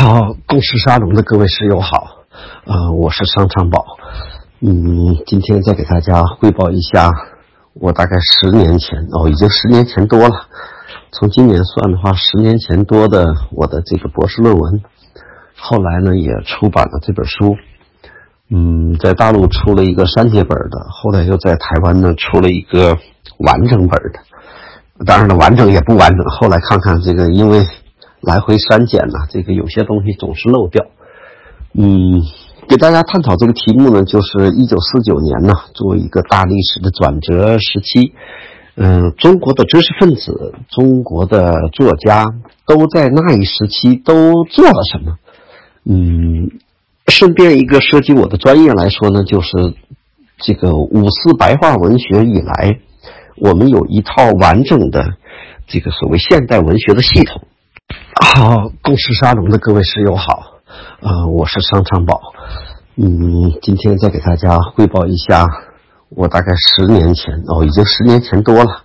好，共识沙龙的各位室友好，呃，我是商昌宝，嗯，今天再给大家汇报一下，我大概十年前哦，已经十年前多了，从今年算的话，十年前多的我的这个博士论文，后来呢也出版了这本书，嗯，在大陆出了一个删节本的，后来又在台湾呢出了一个完整本的，当然了，完整也不完整，后来看看这个，因为。来回删减呢，这个有些东西总是漏掉。嗯，给大家探讨这个题目呢，就是一九四九年呢，作为一个大历史的转折时期，嗯，中国的知识分子、中国的作家都在那一时期都做了什么？嗯，顺便一个涉及我的专业来说呢，就是这个五四白话文学以来，我们有一套完整的这个所谓现代文学的系统。好，共识沙龙的各位室友好，呃，我是商昌宝，嗯，今天再给大家汇报一下，我大概十年前哦，已经十年前多了，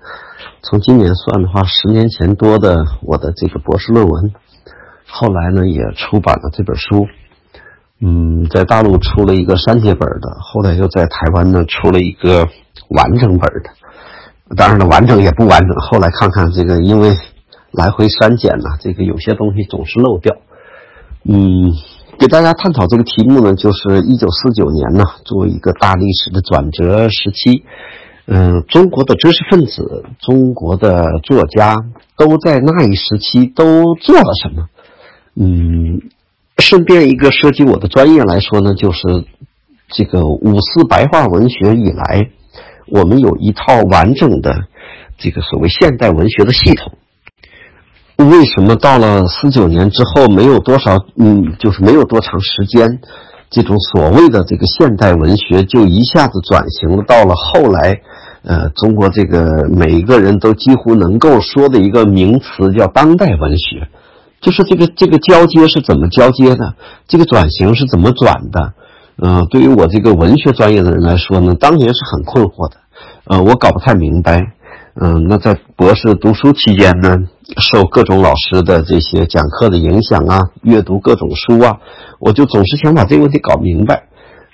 从今年算的话，十年前多的我的这个博士论文，后来呢也出版了这本书，嗯，在大陆出了一个删节本的，后来又在台湾呢出了一个完整本的，当然了，完整也不完整，后来看看这个，因为。来回删减呢，这个有些东西总是漏掉。嗯，给大家探讨这个题目呢，就是一九四九年呢，作为一个大历史的转折时期，嗯，中国的知识分子、中国的作家都在那一时期都做了什么？嗯，顺便一个涉及我的专业来说呢，就是这个五四白话文学以来，我们有一套完整的这个所谓现代文学的系统。为什么到了四九年之后没有多少，嗯，就是没有多长时间，这种所谓的这个现代文学就一下子转型了，到了后来，呃，中国这个每一个人都几乎能够说的一个名词叫当代文学，就是这个这个交接是怎么交接的，这个转型是怎么转的？嗯，对于我这个文学专业的人来说呢，当年是很困惑的，呃，我搞不太明白。嗯，那在博士读书期间呢？受各种老师的这些讲课的影响啊，阅读各种书啊，我就总是想把这个问题搞明白。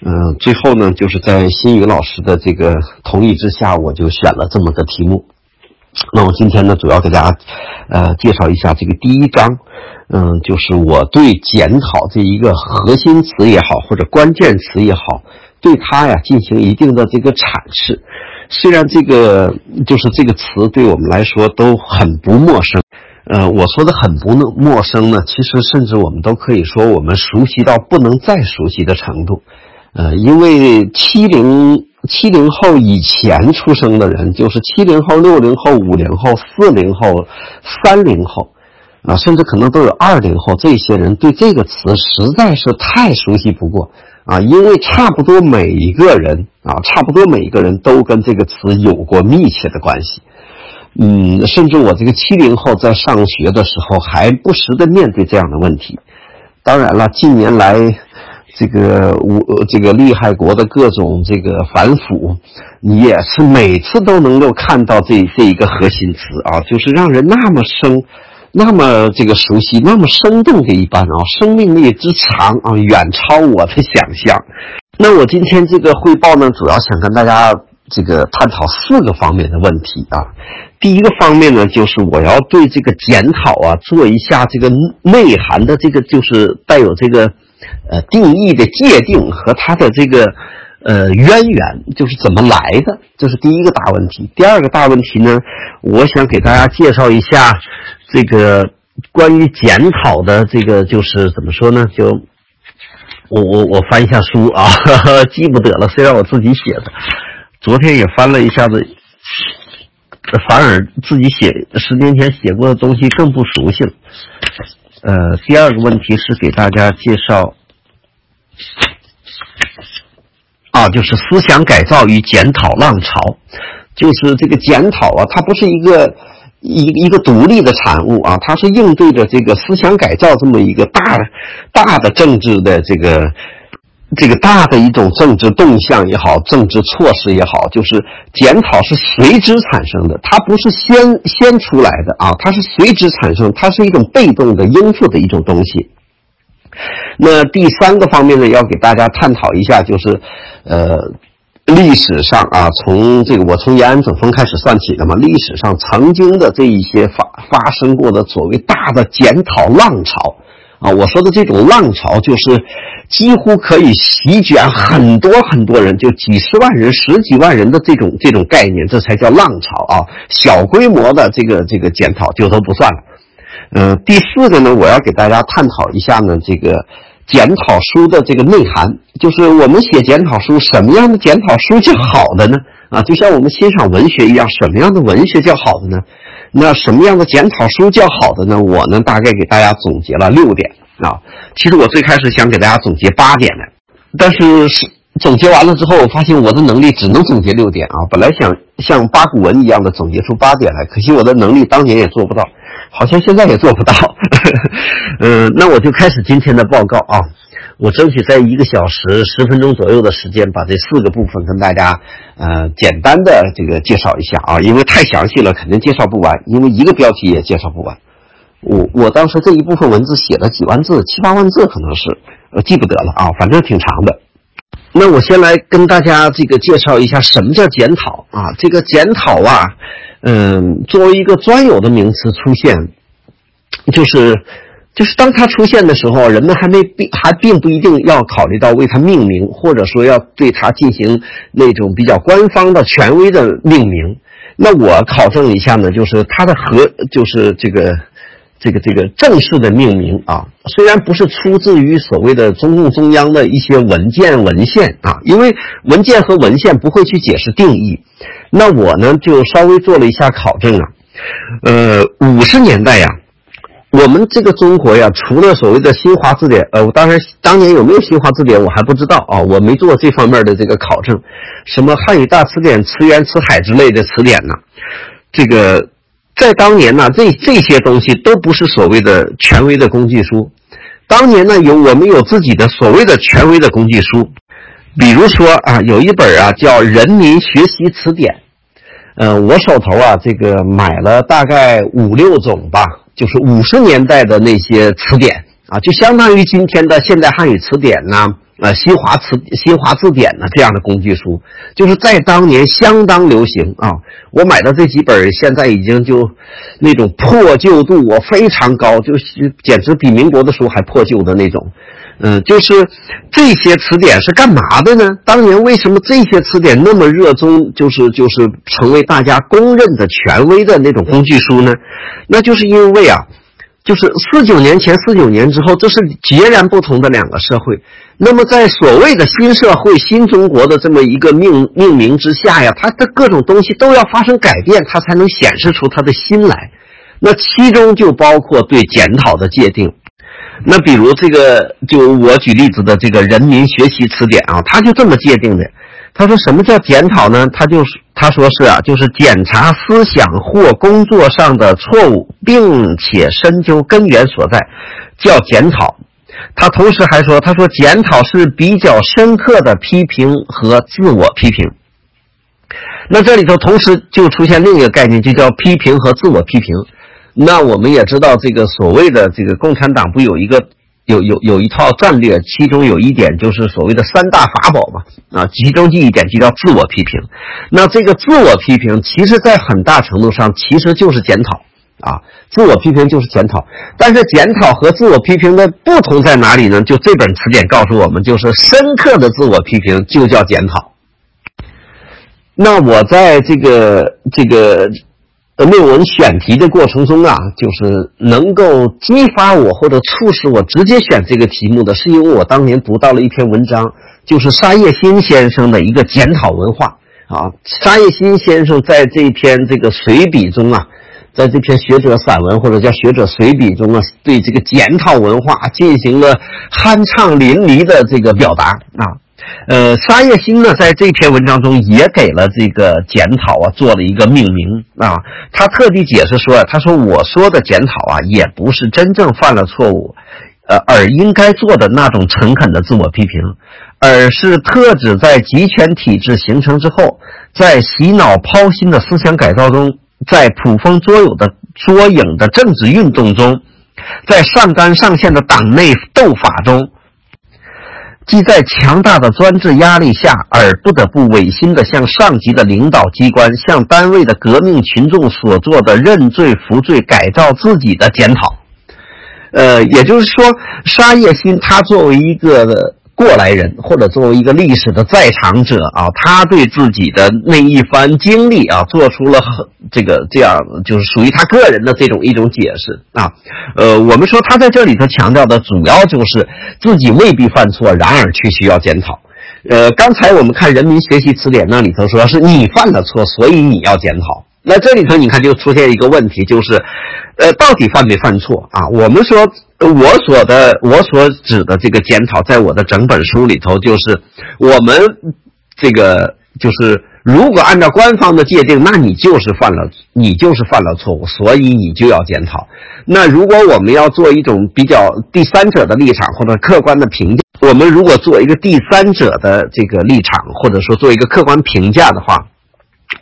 嗯，最后呢，就是在新宇老师的这个同意之下，我就选了这么个题目。那我今天呢，主要给大家呃介绍一下这个第一章。嗯，就是我对检讨这一个核心词也好，或者关键词也好，对它呀进行一定的这个阐释。虽然这个就是这个词对我们来说都很不陌生，呃，我说的很不陌生呢，其实甚至我们都可以说我们熟悉到不能再熟悉的程度，呃，因为七零七零后以前出生的人，就是七零后、六零后、五零后、四零后、三零后，啊，甚至可能都有二零后，这些人对这个词实在是太熟悉不过。啊，因为差不多每一个人啊，差不多每一个人都跟这个词有过密切的关系。嗯，甚至我这个七零后在上学的时候，还不时的面对这样的问题。当然了，近年来这个我这个厉害国的各种这个反腐，你也是每次都能够看到这这一个核心词啊，就是让人那么生。那么这个熟悉，那么生动的一般啊，生命力之长啊，远超我的想象。那我今天这个汇报呢，主要想跟大家这个探讨四个方面的问题啊。第一个方面呢，就是我要对这个检讨啊，做一下这个内涵的这个，就是带有这个呃定义的界定和它的这个呃渊源，就是怎么来的，这是第一个大问题。第二个大问题呢，我想给大家介绍一下。这个关于检讨的这个就是怎么说呢？就我我我翻一下书啊，记不得了。虽然我自己写的，昨天也翻了一下子，反而自己写十年前写过的东西更不熟悉了。呃，第二个问题是给大家介绍啊，就是思想改造与检讨浪潮，就是这个检讨啊，它不是一个。一一个独立的产物啊，它是应对着这个思想改造这么一个大大的政治的这个这个大的一种政治动向也好，政治措施也好，就是检讨是随之产生的，它不是先先出来的啊，它是随之产生，它是一种被动的应付的一种东西。那第三个方面呢，要给大家探讨一下，就是呃。历史上啊，从这个我从延安整风开始算起的嘛，历史上曾经的这一些发发生过的所谓大的检讨浪潮啊，我说的这种浪潮就是几乎可以席卷很多很多人，就几十万人、十几万人的这种这种概念，这才叫浪潮啊。小规模的这个这个检讨就都不算了。嗯，第四个呢，我要给大家探讨一下呢，这个。检讨书的这个内涵，就是我们写检讨书，什么样的检讨书叫好的呢？啊，就像我们欣赏文学一样，什么样的文学叫好的呢？那什么样的检讨书叫好的呢？我呢，大概给大家总结了六点啊。其实我最开始想给大家总结八点的，但是总结完了之后，我发现我的能力只能总结六点啊。本来想像八股文一样的总结出八点来，可惜我的能力当年也做不到。好像现在也做不到，嗯，那我就开始今天的报告啊。我争取在一个小时十分钟左右的时间，把这四个部分跟大家呃简单的这个介绍一下啊。因为太详细了，肯定介绍不完，因为一个标题也介绍不完。我我当时这一部分文字写了几万字，七八万字可能是，呃，记不得了啊，反正挺长的。那我先来跟大家这个介绍一下什么叫检讨啊？这个检讨啊。嗯，作为一个专有的名词出现，就是就是当它出现的时候，人们还没并还并不一定要考虑到为它命名，或者说要对它进行那种比较官方的权威的命名。那我考证一下呢，就是它的和就是这个这个这个正式的命名啊，虽然不是出自于所谓的中共中央的一些文件文献啊，因为文件和文献不会去解释定义。那我呢，就稍微做了一下考证啊，呃，五十年代呀，我们这个中国呀，除了所谓的新华字典，呃，我当然当年有没有新华字典我还不知道啊，我没做这方面的这个考证，什么汉语大词典、词源、词海之类的词典呢，这个在当年呢，这这些东西都不是所谓的权威的工具书，当年呢，有我们有自己的所谓的权威的工具书。比如说啊，有一本啊叫《人民学习词典》，呃，我手头啊这个买了大概五六种吧，就是五十年代的那些词典啊，就相当于今天的现代汉语词典呐，呃，新华词新华字典呐这样的工具书，就是在当年相当流行啊。我买的这几本现在已经就那种破旧度我非常高，就是简直比民国的书还破旧的那种。嗯，就是这些词典是干嘛的呢？当年为什么这些词典那么热衷，就是就是成为大家公认的权威的那种工具书呢？那就是因为啊，就是四九年前、四九年之后，这是截然不同的两个社会。那么在所谓的新社会、新中国的这么一个命命名之下呀，它的各种东西都要发生改变，它才能显示出它的新来。那其中就包括对检讨的界定。那比如这个，就我举例子的这个《人民学习词典》啊，他就这么界定的。他说什么叫检讨呢？他就是他说是啊，就是检查思想或工作上的错误，并且深究根源所在，叫检讨。他同时还说，他说检讨是比较深刻的批评和自我批评。那这里头同时就出现另一个概念，就叫批评和自我批评。那我们也知道，这个所谓的这个共产党不有一个有有有一套战略，其中有一点就是所谓的三大法宝嘛，啊，其中第一点就叫自我批评。那这个自我批评，其实在很大程度上其实就是检讨啊，自我批评就是检讨。但是检讨和自我批评的不同在哪里呢？就这本词典告诉我们，就是深刻的自我批评就叫检讨。那我在这个这个。论文选题的过程中啊，就是能够激发我或者促使我直接选这个题目的，是因为我当年读到了一篇文章，就是沙叶新先生的一个检讨文化啊。沙叶新先生在这篇这个随笔中啊，在这篇学者散文或者叫学者随笔中啊，对这个检讨文化进行了酣畅淋漓的这个表达啊。呃，沙叶新呢，在这篇文章中也给了这个检讨啊做了一个命名啊。他特地解释说他说我说的检讨啊，也不是真正犯了错误，呃，而应该做的那种诚恳的自我批评，而是特指在集权体制形成之后，在洗脑抛心的思想改造中，在捕风捉影的捉影的政治运动中，在上纲上线的党内斗法中。即在强大的专制压力下，而不得不违心的向上级的领导机关、向单位的革命群众所做的认罪服罪、改造自己的检讨。呃，也就是说，沙叶新他作为一个。过来人，或者作为一个历史的在场者啊，他对自己的那一番经历啊，做出了很这个这样，就是属于他个人的这种一种解释啊。呃，我们说他在这里头强调的主要就是自己未必犯错，然而却需要检讨。呃，刚才我们看《人民学习词典》那里头说是你犯了错，所以你要检讨。那这里头你看就出现一个问题，就是，呃，到底犯没犯错啊？我们说，我所的我所指的这个检讨，在我的整本书里头，就是我们这个就是，如果按照官方的界定，那你就是犯了，你就是犯了错误，所以你就要检讨。那如果我们要做一种比较第三者的立场或者客观的评价，我们如果做一个第三者的这个立场，或者说做一个客观评价的话。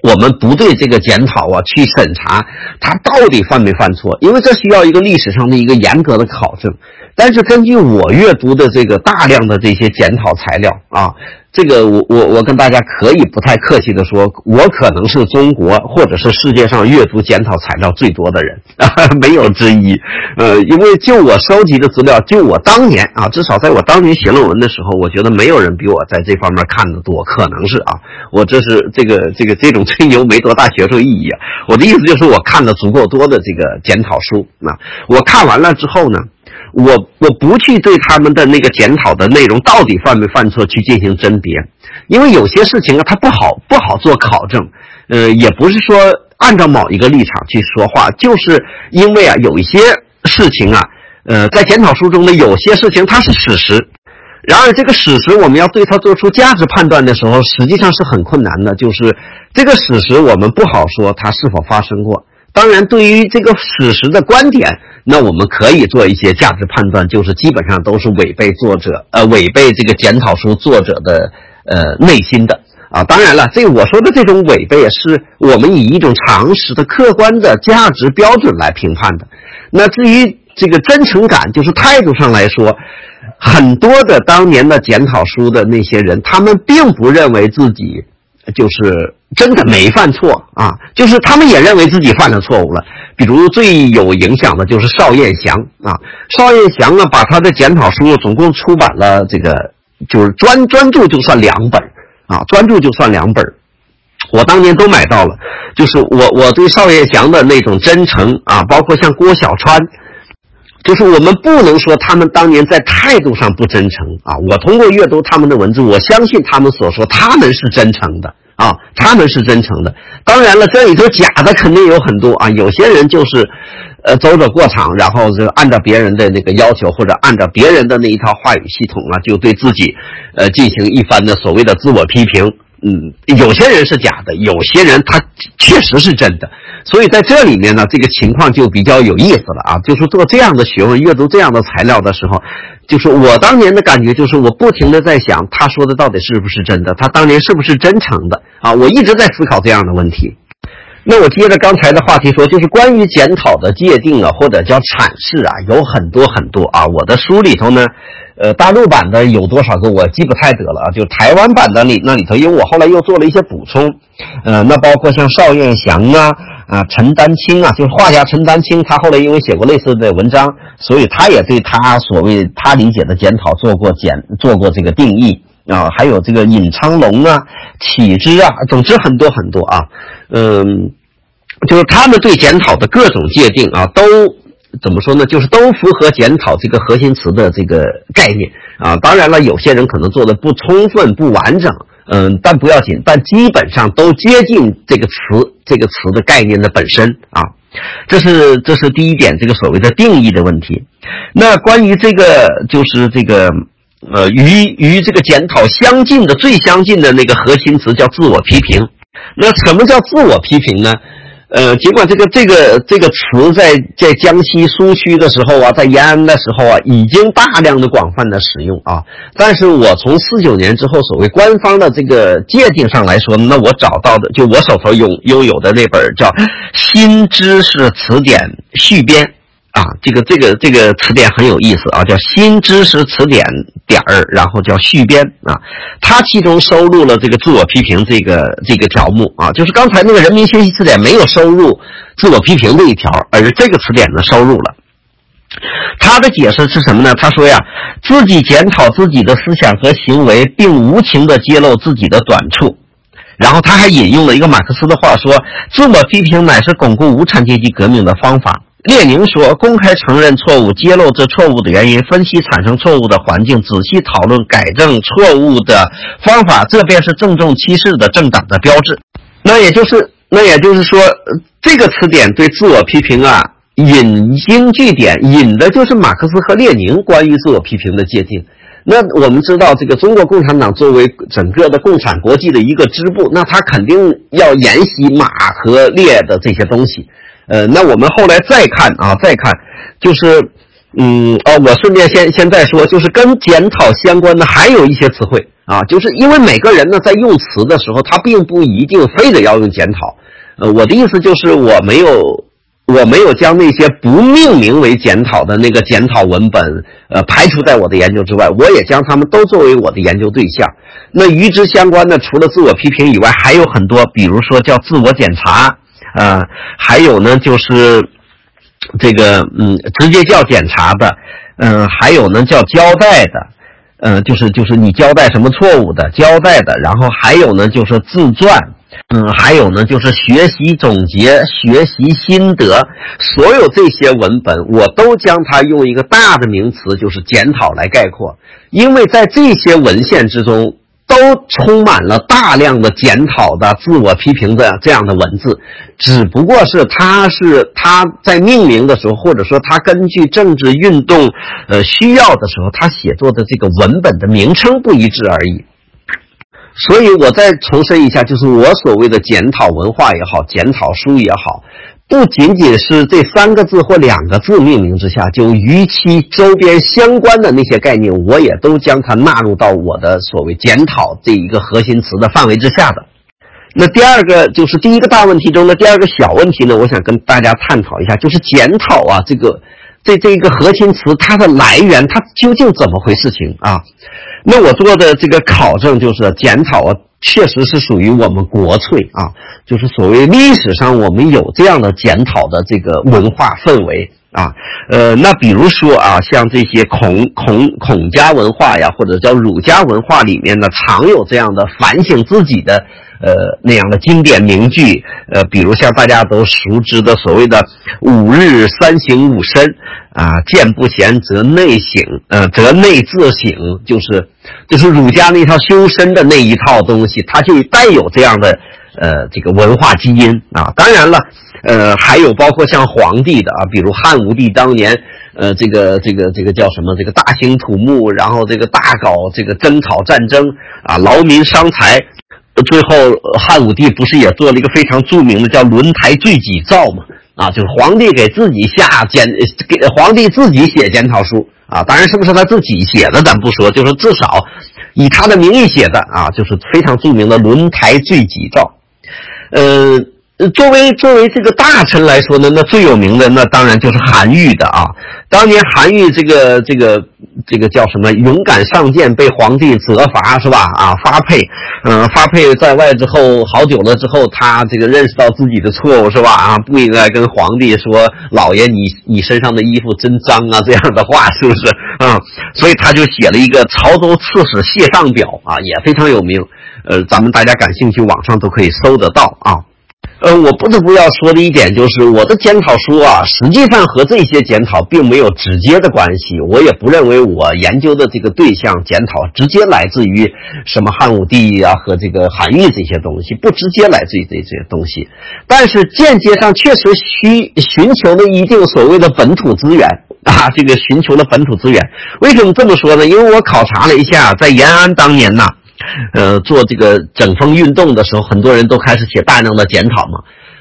我们不对这个检讨啊去审查他到底犯没犯错，因为这需要一个历史上的一个严格的考证。但是根据我阅读的这个大量的这些检讨材料啊。这个我我我跟大家可以不太客气的说，我可能是中国或者是世界上阅读检讨材料最多的人啊，没有之一。呃，因为就我收集的资料，就我当年啊，至少在我当年写论文的时候，我觉得没有人比我在这方面看的多，可能是啊，我这是这个这个这种吹牛没多大学术意义啊。我的意思就是我看的足够多的这个检讨书啊，我看完了之后呢。我我不去对他们的那个检讨的内容到底犯没犯错去进行甄别，因为有些事情啊，它不好不好做考证，呃，也不是说按照某一个立场去说话，就是因为啊，有一些事情啊，呃，在检讨书中呢，有些事情它是史实，然而这个史实我们要对它做出价值判断的时候，实际上是很困难的，就是这个史实我们不好说它是否发生过。当然，对于这个史实的观点，那我们可以做一些价值判断，就是基本上都是违背作者，呃，违背这个检讨书作者的呃内心的啊。当然了，这我说的这种违背，是我们以一种常识的客观的价值标准来评判的。那至于这个真诚感，就是态度上来说，很多的当年的检讨书的那些人，他们并不认为自己。就是真的没犯错啊，就是他们也认为自己犯了错误了。比如最有影响的就是邵彦祥啊，邵彦祥呢，把他的检讨书总共出版了这个，就是专专注就算两本啊，专注就算两本我当年都买到了。就是我我对邵彦祥的那种真诚啊，包括像郭小川，就是我们不能说他们当年在态度上不真诚啊。我通过阅读他们的文字，我相信他们所说，他们是真诚的。啊，他们是真诚的。当然了，这里头假的肯定有很多啊。有些人就是，呃，走走过场，然后就按照别人的那个要求，或者按照别人的那一套话语系统啊，就对自己，呃，进行一番的所谓的自我批评。嗯，有些人是假的，有些人他确实是真的。所以在这里面呢，这个情况就比较有意思了啊。就是做这样的学问，阅读这样的材料的时候。就是我当年的感觉，就是我不停的在想，他说的到底是不是真的？他当年是不是真诚的？啊，我一直在思考这样的问题。那我接着刚才的话题说，就是关于检讨的界定啊，或者叫阐释啊，有很多很多啊。我的书里头呢，呃，大陆版的有多少个我记不太得了啊。就台湾版的里那里头，因为我后来又做了一些补充，呃，那包括像邵彦祥啊。啊，陈丹青啊，就是画家陈丹青，他后来因为写过类似的文章，所以他也对他所谓他理解的检讨做过检做过这个定义啊。还有这个尹昌龙啊、启之啊，总之很多很多啊。嗯，就是他们对检讨的各种界定啊，都怎么说呢？就是都符合检讨这个核心词的这个概念啊。当然了，有些人可能做的不充分、不完整。嗯，但不要紧，但基本上都接近这个词这个词的概念的本身啊，这是这是第一点，这个所谓的定义的问题。那关于这个就是这个呃与与这个检讨相近的最相近的那个核心词叫自我批评。那什么叫自我批评呢？呃，尽管这个这个这个词在在江西苏区的时候啊，在延安的时候啊，已经大量的广泛的使用啊，但是我从四九年之后，所谓官方的这个界定上来说，那我找到的就我手头拥拥有的那本叫《新知识词典续编》啊，这个这个这个词典很有意思啊，叫新知识词典点儿，然后叫续编啊，它其中收录了这个自我批评这个这个条目啊，就是刚才那个人民学习词典没有收入自我批评这一条，而这个词典呢收入了。他的解释是什么呢？他说呀，自己检讨自己的思想和行为，并无情地揭露自己的短处。然后他还引用了一个马克思的话说：“自我批评乃是巩固无产阶级革命的方法。”列宁说：“公开承认错误，揭露这错误的原因，分析产生错误的环境，仔细讨论改正错误的方法，这便是郑重其事的政党的标志。”那也就是，那也就是说，这个词典对自我批评啊。引经据典，引的就是马克思和列宁关于自我批评的界定。那我们知道，这个中国共产党作为整个的共产国际的一个支部，那他肯定要沿袭马和列的这些东西。呃，那我们后来再看啊，再看，就是，嗯，哦，我顺便先先再说，就是跟检讨相关的还有一些词汇啊，就是因为每个人呢在用词的时候，他并不一定非得要用检讨。呃，我的意思就是我没有。我没有将那些不命名为检讨的那个检讨文本，呃，排除在我的研究之外。我也将他们都作为我的研究对象。那与之相关的，除了自我批评以外，还有很多，比如说叫自我检查，啊，还有呢就是这个，嗯，直接叫检查的，嗯，还有呢叫交代的，嗯，就是就是你交代什么错误的，交代的，然后还有呢就是自传。嗯，还有呢，就是学习总结、学习心得，所有这些文本，我都将它用一个大的名词，就是检讨来概括。因为在这些文献之中，都充满了大量的检讨的、自我批评的这样的文字，只不过是他是他在命名的时候，或者说他根据政治运动呃需要的时候，他写作的这个文本的名称不一致而已。所以，我再重申一下，就是我所谓的检讨文化也好，检讨书也好，不仅仅是这三个字或两个字命名之下，就与其周边相关的那些概念，我也都将它纳入到我的所谓检讨这一个核心词的范围之下的。那第二个就是第一个大问题中的第二个小问题呢，我想跟大家探讨一下，就是检讨啊，这个这这一个核心词它的来源，它究竟怎么回事情啊？那我做的这个考证就是检讨啊，确实是属于我们国粹啊，就是所谓历史上我们有这样的检讨的这个文化氛围啊。呃，那比如说啊，像这些孔孔孔家文化呀，或者叫儒家文化里面呢，常有这样的反省自己的呃那样的经典名句。呃，比如像大家都熟知的所谓的“五日三省吾身”。啊，见不贤则内省，呃，则内自省，就是就是儒家那套修身的那一套东西，它就带有这样的呃这个文化基因啊。当然了，呃，还有包括像皇帝的啊，比如汉武帝当年，呃，这个这个这个叫什么？这个大兴土木，然后这个大搞这个征讨战争啊，劳民伤财，最后汉武帝不是也做了一个非常著名的叫轮台罪己诏吗？啊，就是皇帝给自己下检，给皇帝自己写检讨书啊。当然，是不是他自己写的，咱不说，就是至少以他的名义写的啊，就是非常著名的《轮台罪己诏》。呃，作为作为这个大臣来说呢，那最有名的那当然就是韩愈的啊。当年韩愈这个这个。这个叫什么？勇敢上谏，被皇帝责罚是吧？啊，发配，嗯，发配在外之后，好久了之后，他这个认识到自己的错误是吧？啊，不应该跟皇帝说，老爷你你身上的衣服真脏啊，这样的话是不是？啊，所以他就写了一个《潮州刺史谢上表》啊，也非常有名。呃，咱们大家感兴趣，网上都可以搜得到啊。呃，我不得不要说的一点就是，我的检讨书啊，实际上和这些检讨并没有直接的关系。我也不认为我研究的这个对象检讨直接来自于什么汉武帝啊和这个韩愈这些东西，不直接来自于这这些东西。但是间接上确实需寻求了一定所谓的本土资源啊，这个寻求了本土资源。为什么这么说呢？因为我考察了一下，在延安当年呐。呃，做这个整风运动的时候，很多人都开始写大量的检讨嘛。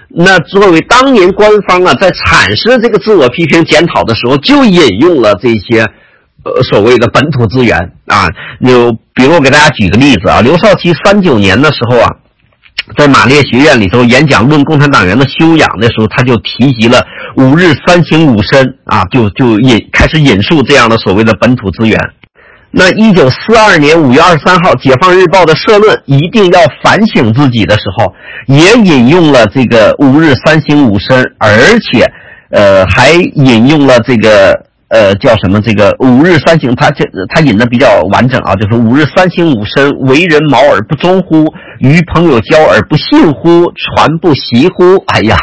那作为当年官方啊，在阐释这个自我批评检讨的时候，就引用了这些呃所谓的本土资源啊。有，比如我给大家举个例子啊，刘少奇三九年的时候啊，在马列学院里头演讲论共产党员的修养的时候，他就提及了五日三省吾身啊，就就引开始引述这样的所谓的本土资源。那一九四二年五月二十三号，《解放日报》的社论一定要反省自己的时候，也引用了这个吾日三省吾身，而且，呃，还引用了这个呃叫什么这个吾日三省，他这他引的比较完整啊，就是吾日三省吾身，为人谋而不忠乎？与朋友交而不信乎？传不习乎？哎呀！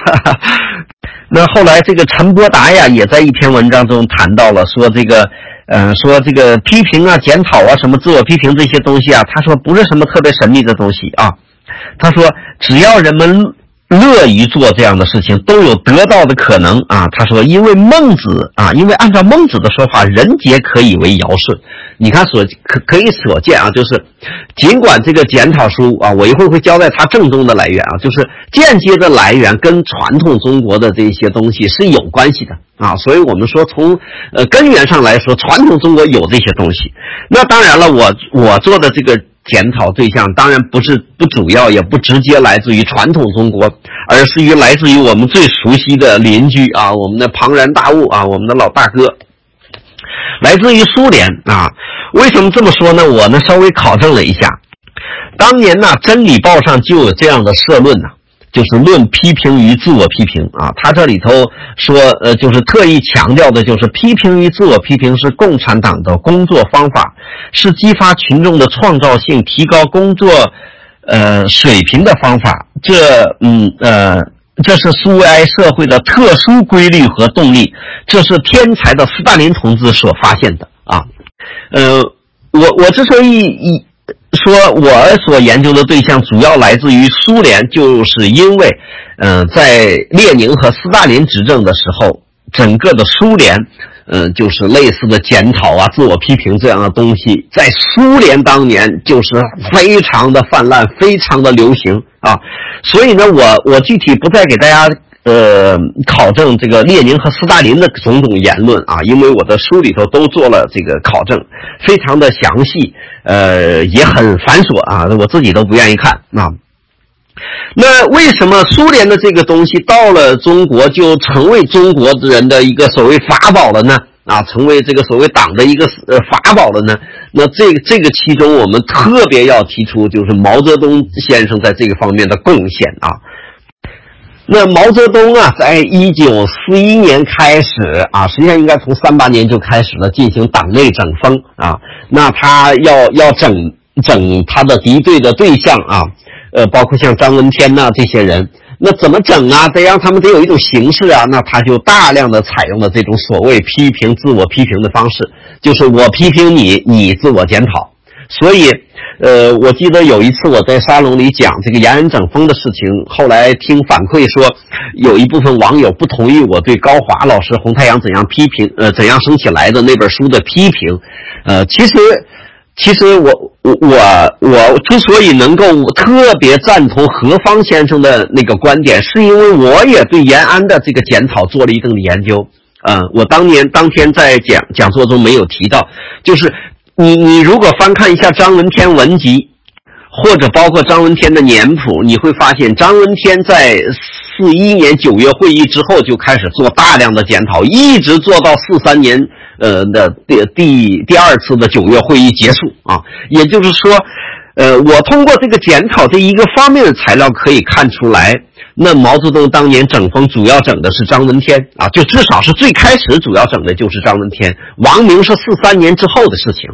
那后来这个陈伯达呀，也在一篇文章中谈到了，说这个。嗯，说这个批评啊、检讨啊、什么自我批评这些东西啊，他说不是什么特别神秘的东西啊。他说，只要人们乐于做这样的事情，都有得到的可能啊。他说，因为孟子啊，因为按照孟子的说法，人皆可以为尧舜。你看所可可以所见啊，就是尽管这个检讨书啊，我一会儿会交代它正宗的来源啊，就是间接的来源跟传统中国的这些东西是有关系的。啊，所以我们说，从呃根源上来说，传统中国有这些东西。那当然了，我我做的这个检讨对象，当然不是不主要，也不直接来自于传统中国，而是于来自于我们最熟悉的邻居啊，我们的庞然大物啊，我们的老大哥，来自于苏联啊。为什么这么说呢？我呢稍微考证了一下，当年呢《真理报》上就有这样的社论呢。就是论批评与自我批评啊，他这里头说，呃，就是特意强调的，就是批评与自我批评是共产党的工作方法，是激发群众的创造性、提高工作，呃水平的方法。这，嗯，呃，这是苏维埃社会的特殊规律和动力，这是天才的斯大林同志所发现的啊。呃，我我之所以以。说我所研究的对象主要来自于苏联，就是因为，嗯，在列宁和斯大林执政的时候，整个的苏联，嗯，就是类似的检讨啊、自我批评这样的东西，在苏联当年就是非常的泛滥，非常的流行啊。所以呢，我我具体不再给大家。呃，考证这个列宁和斯大林的种种言论啊，因为我的书里头都做了这个考证，非常的详细，呃，也很繁琐啊，我自己都不愿意看啊。那为什么苏联的这个东西到了中国就成为中国人的一个所谓法宝了呢？啊，成为这个所谓党的一个呃法宝了呢？那这这个其中，我们特别要提出，就是毛泽东先生在这个方面的贡献啊。那毛泽东啊，在一九四一年开始啊，实际上应该从三八年就开始了进行党内整风啊。那他要要整整他的敌对的对象啊，呃，包括像张闻天呐这些人。那怎么整啊？得让他们得有一种形式啊。那他就大量的采用了这种所谓批评、自我批评的方式，就是我批评你，你自我检讨。所以。呃，我记得有一次我在沙龙里讲这个延安整风的事情，后来听反馈说，有一部分网友不同意我对高华老师《红太阳怎样批评》呃怎样升起来的那本书的批评。呃，其实，其实我我我我之所以能够特别赞同何方先生的那个观点，是因为我也对延安的这个检讨做了一定的研究。嗯，我当年当天在讲讲座中没有提到，就是。你你如果翻看一下张闻天文集，或者包括张闻天的年谱，你会发现张闻天在四一年九月会议之后就开始做大量的检讨，一直做到四三年呃的第第第二次的九月会议结束啊。也就是说，呃，我通过这个检讨这一个方面的材料可以看出来，那毛泽东当年整风主要整的是张闻天啊，就至少是最开始主要整的就是张闻天，王明是四三年之后的事情。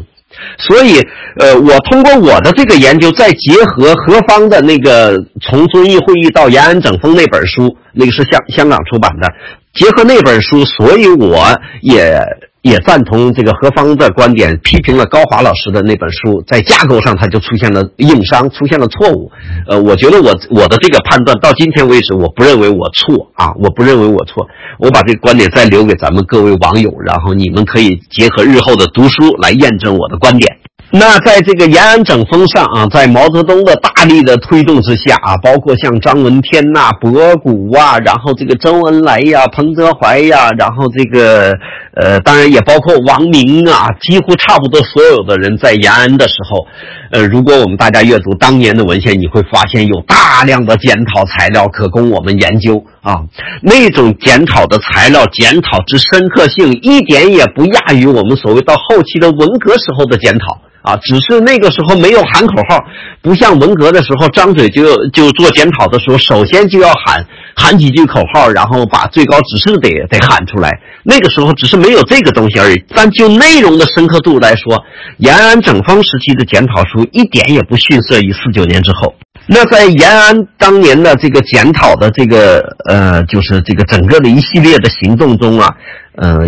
所以，呃，我通过我的这个研究，再结合何方的那个从遵义会议到延安整风那本书，那个是香香港出版的，结合那本书，所以我也。也赞同这个何方的观点，批评了高华老师的那本书，在架构上他就出现了硬伤，出现了错误。呃，我觉得我我的这个判断到今天为止，我不认为我错啊，我不认为我错。我把这个观点再留给咱们各位网友，然后你们可以结合日后的读书来验证我的观点。那在这个延安整风上啊，在毛泽东的大力的推动之下啊，包括像张闻天呐、博古啊，然后这个周恩来呀、彭德怀呀，然后这个呃，当然也包括王明啊，几乎差不多所有的人在延安的时候，呃，如果我们大家阅读当年的文献，你会发现有大量的检讨材料可供我们研究啊。那种检讨的材料，检讨之深刻性，一点也不亚于我们所谓到后期的文革时候的检讨。啊，只是那个时候没有喊口号，不像文革的时候张嘴就就做检讨的时候，首先就要喊喊几句口号，然后把最高指示得得喊出来。那个时候只是没有这个东西而已。但就内容的深刻度来说，延安整风时期的检讨书一点也不逊色于四九年之后。那在延安当年的这个检讨的这个呃，就是这个整个的一系列的行动中啊，呃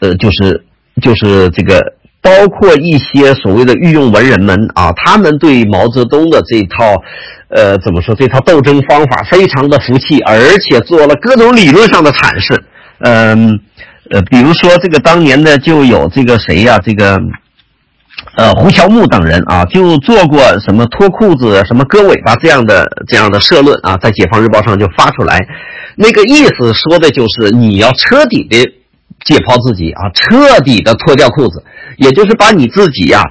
呃，就是就是这个。包括一些所谓的御用文人们啊，他们对毛泽东的这套，呃，怎么说？这套斗争方法非常的服气，而且做了各种理论上的阐释。嗯，呃，比如说这个当年的就有这个谁呀？这个，呃，胡乔木等人啊，就做过什么脱裤子、什么割尾巴这样的这样的社论啊，在《解放日报》上就发出来。那个意思说的就是你要彻底的解剖自己啊，彻底的脱掉裤子。也就是把你自己呀，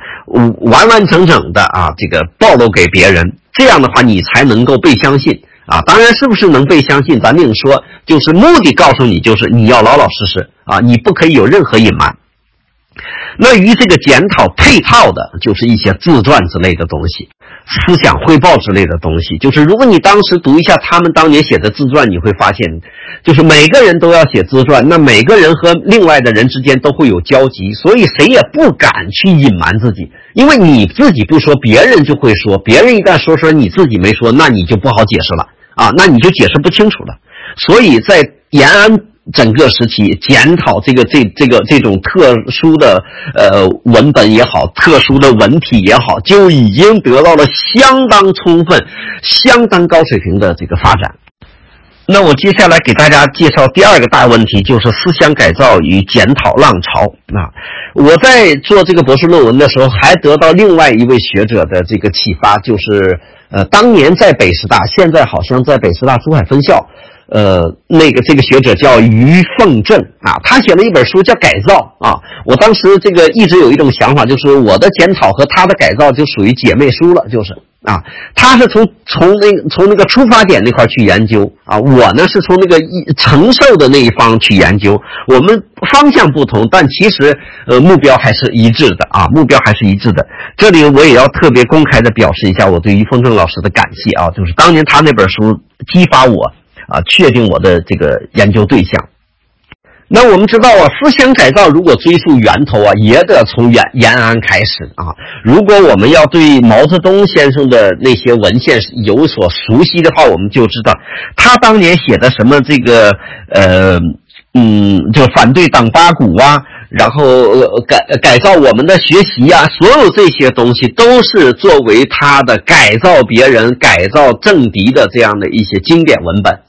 完完整整的啊，这个暴露给别人，这样的话你才能够被相信啊。当然，是不是能被相信，咱另说。就是目的告诉你，就是你要老老实实啊，你不可以有任何隐瞒。那与这个检讨配套的，就是一些自传之类的东西。思想汇报之类的东西，就是如果你当时读一下他们当年写的自传，你会发现，就是每个人都要写自传，那每个人和另外的人之间都会有交集，所以谁也不敢去隐瞒自己，因为你自己不说，别人就会说，别人一旦说说你自己没说，那你就不好解释了啊，那你就解释不清楚了。所以在延安。整个时期检讨这个这这个这种特殊的呃文本也好，特殊的文体也好，就已经得到了相当充分、相当高水平的这个发展。那我接下来给大家介绍第二个大问题，就是思想改造与检讨浪潮。啊，我在做这个博士论文的时候，还得到另外一位学者的这个启发，就是呃，当年在北师大，现在好像在北师大珠海分校。呃，那个这个学者叫于凤正啊，他写了一本书叫《改造》啊。我当时这个一直有一种想法，就是我的检讨和他的改造就属于姐妹书了，就是啊，他是从从那从那个出发点那块去研究啊，我呢是从那个一承受的那一方去研究。我们方向不同，但其实呃目标还是一致的啊，目标还是一致的。这里我也要特别公开的表示一下我对于凤正老师的感谢啊，就是当年他那本书激发我。啊，确定我的这个研究对象。那我们知道啊，思想改造如果追溯源头啊，也得从延延安开始啊。如果我们要对毛泽东先生的那些文献有所熟悉的话，我们就知道他当年写的什么这个呃嗯，就反对党八股啊，然后呃改改造我们的学习啊，所有这些东西都是作为他的改造别人、改造政敌的这样的一些经典文本。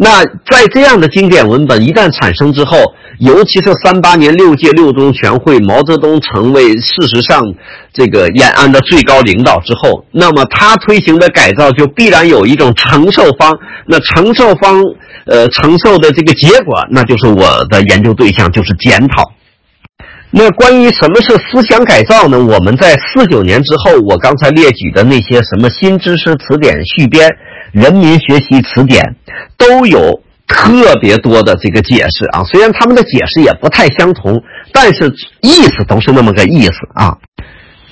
那在这样的经典文本一旦产生之后，尤其是三八年六届六中全会，毛泽东成为事实上这个延安的最高领导之后，那么他推行的改造就必然有一种承受方。那承受方，呃，承受的这个结果，那就是我的研究对象，就是检讨。那关于什么是思想改造呢？我们在四九年之后，我刚才列举的那些什么新知识词典续编。人民学习词典都有特别多的这个解释啊，虽然他们的解释也不太相同，但是意思都是那么个意思啊。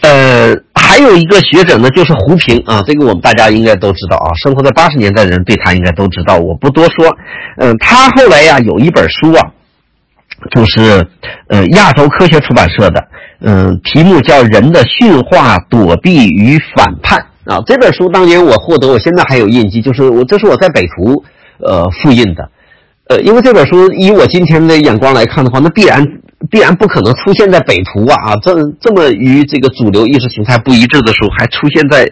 呃，还有一个学者呢，就是胡平啊，这个我们大家应该都知道啊，生活在八十年代的人对他应该都知道，我不多说。嗯，他后来呀有一本书啊，就是呃亚洲科学出版社的，嗯，题目叫《人的驯化、躲避与反叛》。啊，这本书当年我获得，我现在还有印记，就是我这是我在北图，呃，复印的，呃，因为这本书以我今天的眼光来看的话，那必然必然不可能出现在北图啊，这这么与这个主流意识形态不一致的书，还出现在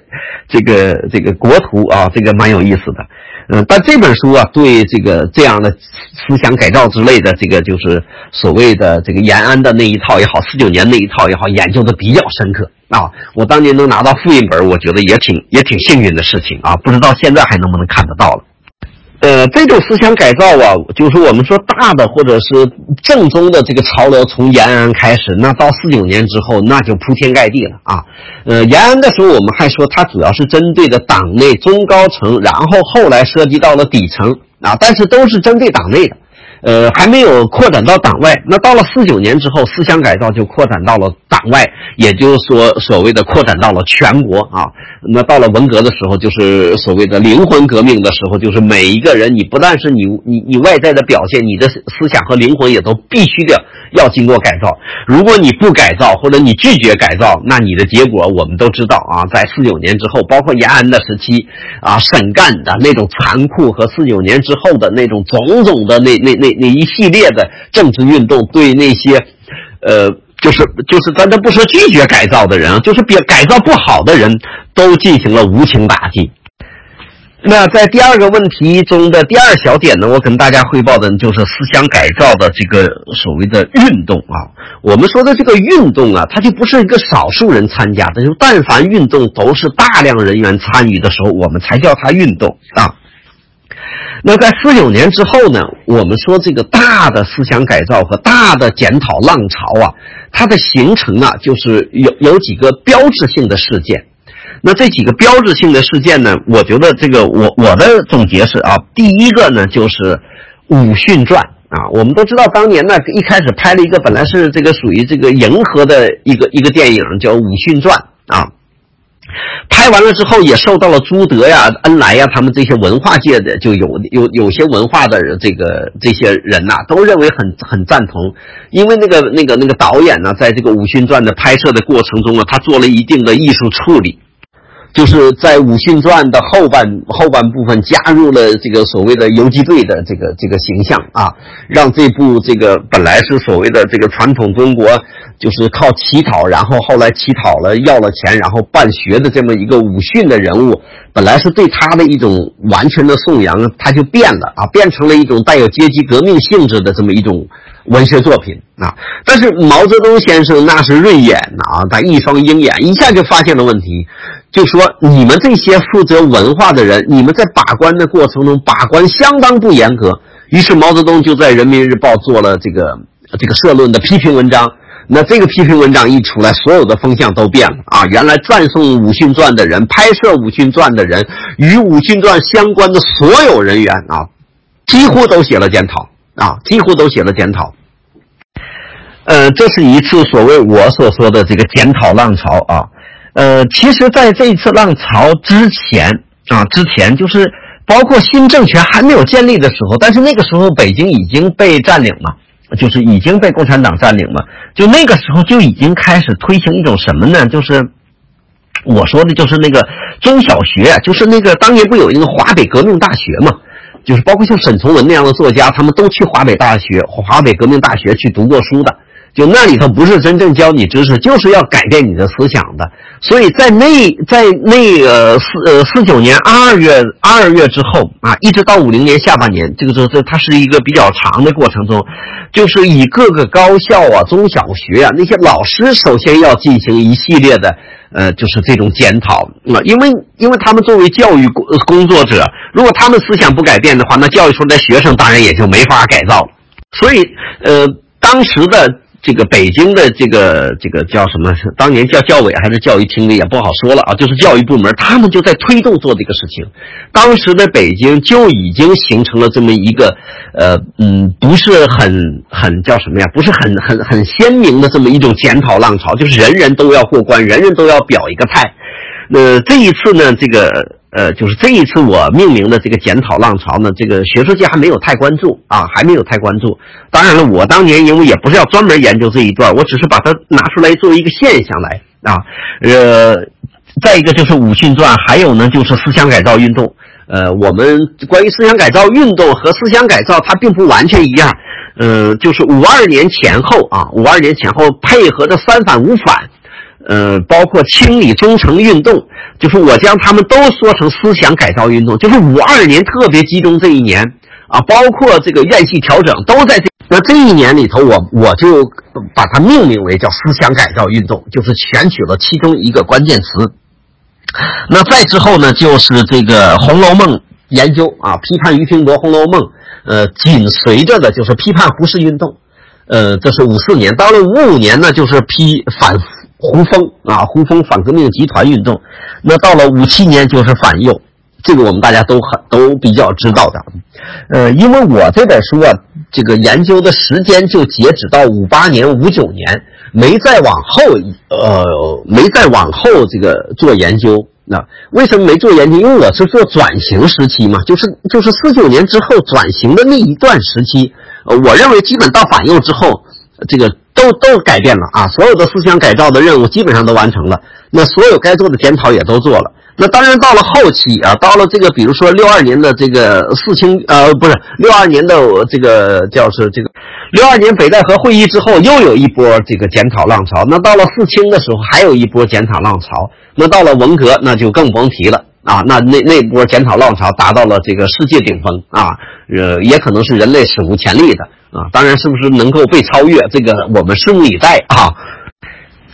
这个这个国图啊，这个蛮有意思的。嗯，但这本书啊，对这个这样的思想改造之类的，这个就是所谓的这个延安的那一套也好，四九年那一套也好，研究的比较深刻啊。我当年能拿到复印本，我觉得也挺也挺幸运的事情啊。不知道现在还能不能看得到了。呃，这种思想改造啊，就是我们说大的或者是正宗的这个潮流，从延安开始，那到四九年之后，那就铺天盖地了啊。呃，延安的时候，我们还说它主要是针对的党内中高层，然后后来涉及到了底层啊，但是都是针对党内的。呃，还没有扩展到党外。那到了四九年之后，思想改造就扩展到了党外，也就是说，所谓的扩展到了全国啊。那到了文革的时候，就是所谓的灵魂革命的时候，就是每一个人，你不但是你你你外在的表现，你的思想和灵魂也都必须的要经过改造。如果你不改造，或者你拒绝改造，那你的结果我们都知道啊。在四九年之后，包括延安的时期啊，沈干的那种残酷和四九年之后的那种种种的那那那。那一系列的政治运动，对那些，呃，就是就是咱这不说拒绝改造的人啊，就是比改造不好的人都进行了无情打击。那在第二个问题中的第二小点呢，我跟大家汇报的就是思想改造的这个所谓的运动啊。我们说的这个运动啊，它就不是一个少数人参加的，就但凡运动都是大量人员参与的时候，我们才叫它运动啊。那在四九年之后呢？我们说这个大的思想改造和大的检讨浪潮啊，它的形成啊，就是有有几个标志性的事件。那这几个标志性的事件呢，我觉得这个我我的总结是啊，第一个呢就是《武训传》啊。我们都知道当年呢一开始拍了一个本来是这个属于这个迎合的一个一个电影叫《武训传》啊。拍完了之后，也受到了朱德呀、恩来呀他们这些文化界的就有有有些文化的这个这些人呐，都认为很很赞同，因为那个那个那个导演呢，在这个《武训传》的拍摄的过程中呢，他做了一定的艺术处理。就是在《武训传》的后半后半部分加入了这个所谓的游击队的这个这个形象啊，让这部这个本来是所谓的这个传统中国就是靠乞讨，然后后来乞讨了要了钱，然后办学的这么一个武训的人物，本来是对他的一种完全的颂扬，他就变了啊，变成了一种带有阶级革命性质的这么一种文学作品啊。但是毛泽东先生那是锐眼呐啊，他一双鹰眼一下就发现了问题。就说你们这些负责文化的人，你们在把关的过程中把关相当不严格。于是毛泽东就在《人民日报》做了这个这个社论的批评文章。那这个批评文章一出来，所有的风向都变了啊！原来赞颂《武训传》的人、拍摄《武训传》的人，与《武训传》相关的所有人员啊，几乎都写了检讨啊，几乎都写了检讨。呃，这是一次所谓我所说的这个检讨浪潮啊。呃，其实，在这一次浪潮之前啊，之前就是包括新政权还没有建立的时候，但是那个时候北京已经被占领了，就是已经被共产党占领了。就那个时候就已经开始推行一种什么呢？就是我说的，就是那个中小学，就是那个当年不有一个华北革命大学嘛？就是包括像沈从文那样的作家，他们都去华北大学、华北革命大学去读过书的。就那里头不是真正教你知识，就是要改变你的思想的。所以在那在那个四呃四九年二月二月之后啊，一直到五零年下半年，这个这这它是一个比较长的过程中，就是以各个高校啊、中小学啊那些老师首先要进行一系列的呃，就是这种检讨啊，因为因为他们作为教育工工作者，如果他们思想不改变的话，那教育出来的学生当然也就没法改造。所以呃，当时的。这个北京的这个这个叫什么？当年叫教委还是教育厅的也不好说了啊。就是教育部门，他们就在推动做这个事情。当时的北京就已经形成了这么一个，呃，嗯，不是很很叫什么呀？不是很很很鲜明的这么一种检讨浪潮，就是人人都要过关，人人都要表一个态。那这一次呢，这个。呃，就是这一次我命名的这个检讨浪潮呢，这个学术界还没有太关注啊，还没有太关注。当然了，我当年因为也不是要专门研究这一段，我只是把它拿出来作为一个现象来啊。呃，再一个就是《武训传》，还有呢就是思想改造运动。呃，我们关于思想改造运动和思想改造，它并不完全一样。呃，就是五二年前后啊，五二年前后配合着三反五反。呃，包括清理忠诚运动，就是我将他们都说成思想改造运动，就是五二年特别集中这一年啊，包括这个院系调整都在这。那这一年里头，我我就把它命名为叫思想改造运动，就是选取了其中一个关键词。那再之后呢，就是这个《红楼梦》研究啊，批判俞平伯《红楼梦》，呃，紧随着的就是批判胡适运动，呃，这是五四年，到了五五年呢，就是批反胡风啊，胡风反革命集团运动，那到了五七年就是反右。这个我们大家都很都比较知道的，呃，因为我这本书啊，这个研究的时间就截止到五八年、五九年，没再往后，呃，没再往后这个做研究。那为什么没做研究？因为我是做转型时期嘛，就是就是四九年之后转型的那一段时期，呃，我认为基本到反右之后，这个都都改变了啊，所有的思想改造的任务基本上都完成了，那所有该做的检讨也都做了。那当然，到了后期啊，到了这个，比如说六二年的这个四清，呃，不是六二年的这个叫是这个六二年北戴河会议之后，又有一波这个检讨浪潮。那到了四清的时候，还有一波检讨浪潮。那到了文革，那就更甭提了啊。那那那波检讨浪潮达到了这个世界顶峰啊，呃，也可能是人类史无前例的啊。当然，是不是能够被超越，这个我们拭目以待啊。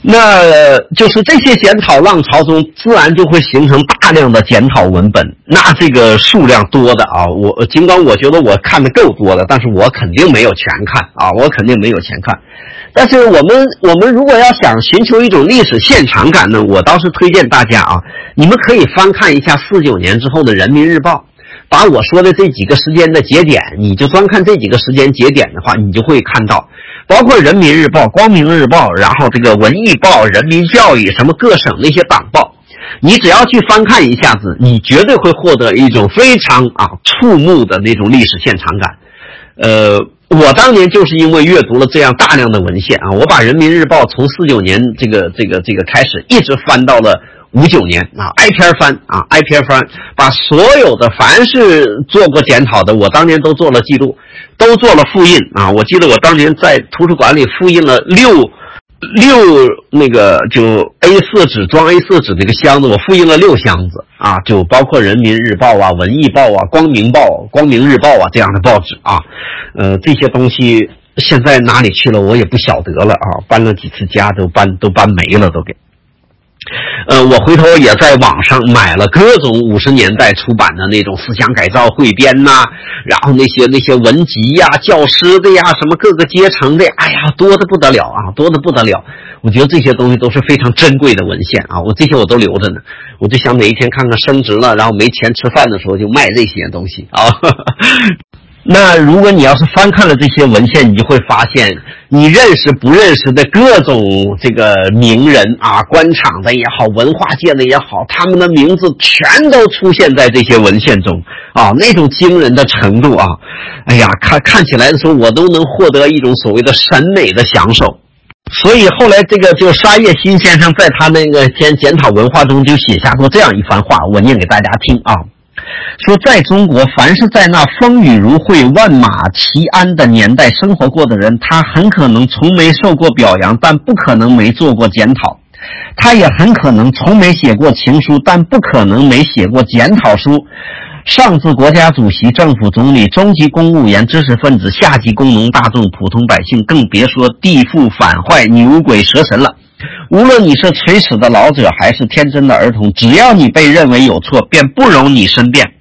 那就是这些检讨浪潮中，自然就会形成大量的检讨文本。那这个数量多的啊，我尽管我觉得我看的够多的，但是我肯定没有全看啊，我肯定没有全看。但是我们我们如果要想寻求一种历史现场感呢，我倒是推荐大家啊，你们可以翻看一下四九年之后的《人民日报》。把我说的这几个时间的节点，你就专看这几个时间节点的话，你就会看到，包括《人民日报》《光明日报》，然后这个《文艺报》《人民教育》什么各省那些党报，你只要去翻看一下子，你绝对会获得一种非常啊触目的那种历史现场感。呃，我当年就是因为阅读了这样大量的文献啊，我把《人民日报》从四九年这个这个这个开始，一直翻到了。五九年啊，挨篇翻啊，挨篇翻，把所有的凡是做过检讨的，我当年都做了记录，都做了复印啊。我记得我当年在图书馆里复印了六六那个就 A 四纸装 A 四纸那个箱子，我复印了六箱子啊，就包括《人民日报》啊、《文艺报》啊、《光明报》、《光明日报》啊这样的报纸啊，呃，这些东西现在哪里去了，我也不晓得了啊。搬了几次家，都搬都搬没了，都给。呃，我回头也在网上买了各种五十年代出版的那种思想改造汇编呐，然后那些那些文集呀、教师的呀、什么各个阶层的，哎呀，多的不得了啊，多的不得了。我觉得这些东西都是非常珍贵的文献啊，我这些我都留着呢。我就想哪一天看看升值了，然后没钱吃饭的时候就卖这些东西啊。那如果你要是翻看了这些文献，你就会发现，你认识不认识的各种这个名人啊，官场的也好，文化界的也好，他们的名字全都出现在这些文献中啊，那种惊人的程度啊，哎呀，看看起来的时候，我都能获得一种所谓的审美的享受。所以后来这个就沙叶新先生在他那个检检讨文化中就写下过这样一番话，我念给大家听啊。说，在中国，凡是在那风雨如晦、万马齐喑的年代生活过的人，他很可能从没受过表扬，但不可能没做过检讨；他也很可能从没写过情书，但不可能没写过检讨书。上至国家主席、政府总理，中级公务员、知识分子，下级工农大众、普通百姓，更别说地富反坏、牛鬼蛇神了。无论你是垂死的老者，还是天真的儿童，只要你被认为有错，便不容你申辩。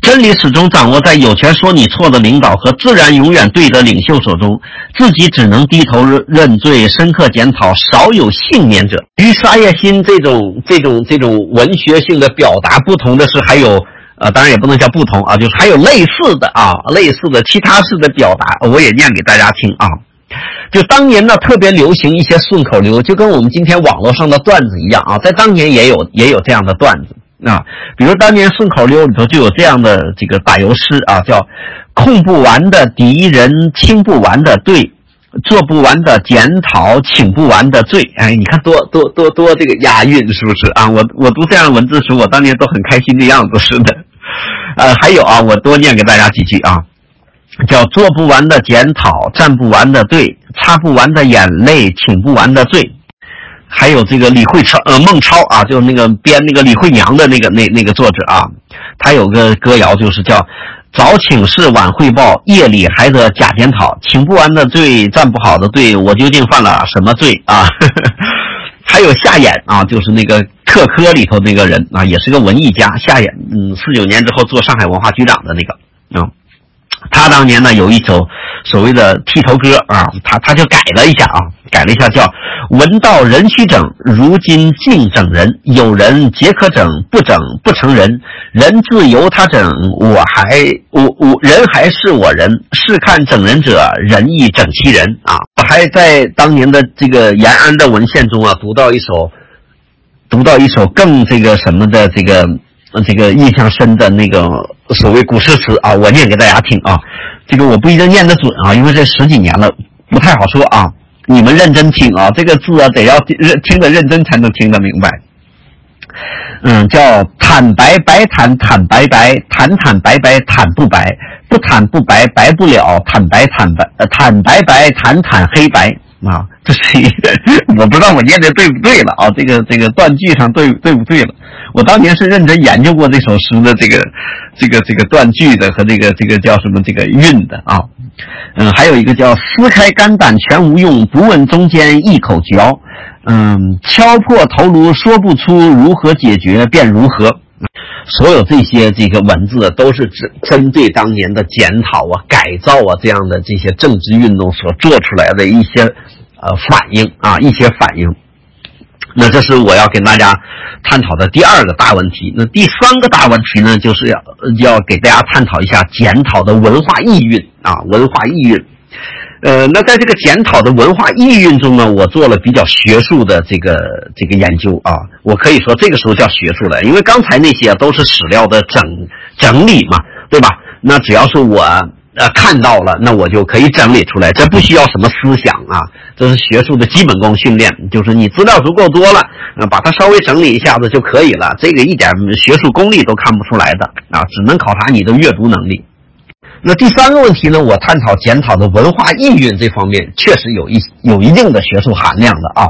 真理始终掌握在有权说你错的领导和自然永远对的领袖手中，自己只能低头认认罪、深刻检讨，少有幸免者。与沙叶新这种这种这种文学性的表达不同的是，还有呃，当然也不能叫不同啊，就是还有类似的啊，类似的其他式的表达，我也念给大家听啊。就当年呢，特别流行一些顺口溜，就跟我们今天网络上的段子一样啊，在当年也有也有这样的段子啊，比如当年顺口溜里头就有这样的这个打油诗啊，叫“控不完的敌人，清不完的队，做不完的检讨，请不完的罪”。哎，你看多多多多这个押韵是不是啊？我我读这样的文字时，我当年都很开心的样子似的。呃，还有啊，我多念给大家几句啊。叫做不完的检讨，站不完的队，擦不完的眼泪，请不完的罪。还有这个李慧超，呃，孟超啊，就是那个编那个李慧娘的那个那那个作者啊，他有个歌谣，就是叫早请示晚汇报，夜里还得假检讨，请不完的罪，站不好的队，我究竟犯了什么罪啊？还有夏衍啊，就是那个特科里头那个人啊，也是个文艺家。夏衍，嗯，四九年之后做上海文化局长的那个啊，他当年呢有一首所谓的剃头歌啊，他他就改了一下啊，改了一下叫“闻道人须整，如今尽整人。有人皆可整，不整不成人。人自由他整，我还我我人还是我人。试看整人者，人亦整其人啊！我还在当年的这个延安的文献中啊，读到一首，读到一首更这个什么的这个这个印象深的那个所谓古诗词啊，我念给大家听啊。这个我不一定念得准啊，因为这十几年了，不太好说啊。你们认真听啊，这个字啊得要认听得认真才能听得明白。嗯，叫坦白白坦坦白白坦坦白白坦不白不坦不白白不了坦白坦白呃坦白白坦坦黑白啊，这是一个我不知道我念的对不对了啊，这个这个断句上对对不对了？我当年是认真研究过这首诗的这个这个这个断句的和这个这个叫什么这个韵的啊。嗯，还有一个叫撕开肝胆全无用，不问中间一口嚼。嗯，敲破头颅说不出如何解决便如何。所有这些这个文字都是针针对当年的检讨啊、改造啊这样的这些政治运动所做出来的一些呃反应啊，一些反应。那这是我要跟大家探讨的第二个大问题。那第三个大问题呢，就是要要给大家探讨一下检讨的文化意蕴啊，文化意蕴。呃，那在这个检讨的文化意蕴中呢，我做了比较学术的这个这个研究啊。我可以说这个时候叫学术了，因为刚才那些都是史料的整整理嘛，对吧？那只要是我呃看到了，那我就可以整理出来，这不需要什么思想啊，这是学术的基本功训练，就是你资料足够多了，呃，把它稍微整理一下子就可以了。这个一点学术功力都看不出来的啊，只能考察你的阅读能力。那第三个问题呢？我探讨检讨的文化意蕴这方面，确实有一有一定的学术含量的啊。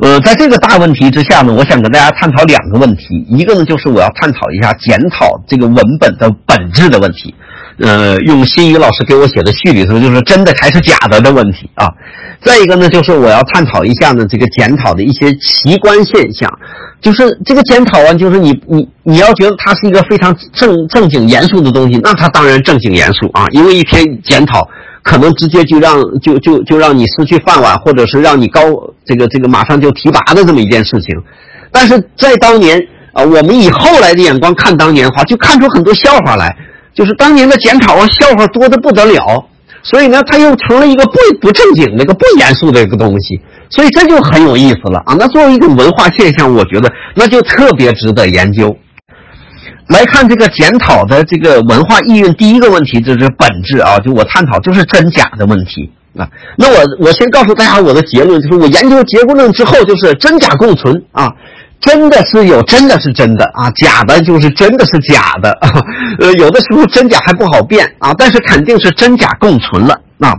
呃，在这个大问题之下呢，我想跟大家探讨两个问题。一个呢，就是我要探讨一下检讨这个文本的本质的问题。呃，用新宇老师给我写的序里头，就是真的还是假的的问题啊。再一个呢，就是我要探讨一下呢，这个检讨的一些奇观现象。就是这个检讨啊，就是你你你要觉得它是一个非常正正经严肃的东西，那它当然正经严肃啊，因为一篇检讨可能直接就让就就就让你失去饭碗，或者是让你高这个这个马上就提拔的这么一件事情。但是在当年啊，我们以后来的眼光看当年的话，就看出很多笑话来，就是当年的检讨啊，笑话多的不得了，所以呢，它又成了一个不不正经的一个不严肃的一个东西。所以这就很有意思了啊！那作为一种文化现象，我觉得那就特别值得研究。来看这个检讨的这个文化意蕴，第一个问题就是本质啊，就我探讨就是真假的问题啊。那我我先告诉大家我的结论，就是我研究结构论之后，就是真假共存啊，真的是有，真的是真的啊，假的就是真的是假的啊。呃，有的时候真假还不好辨啊，但是肯定是真假共存了。啊，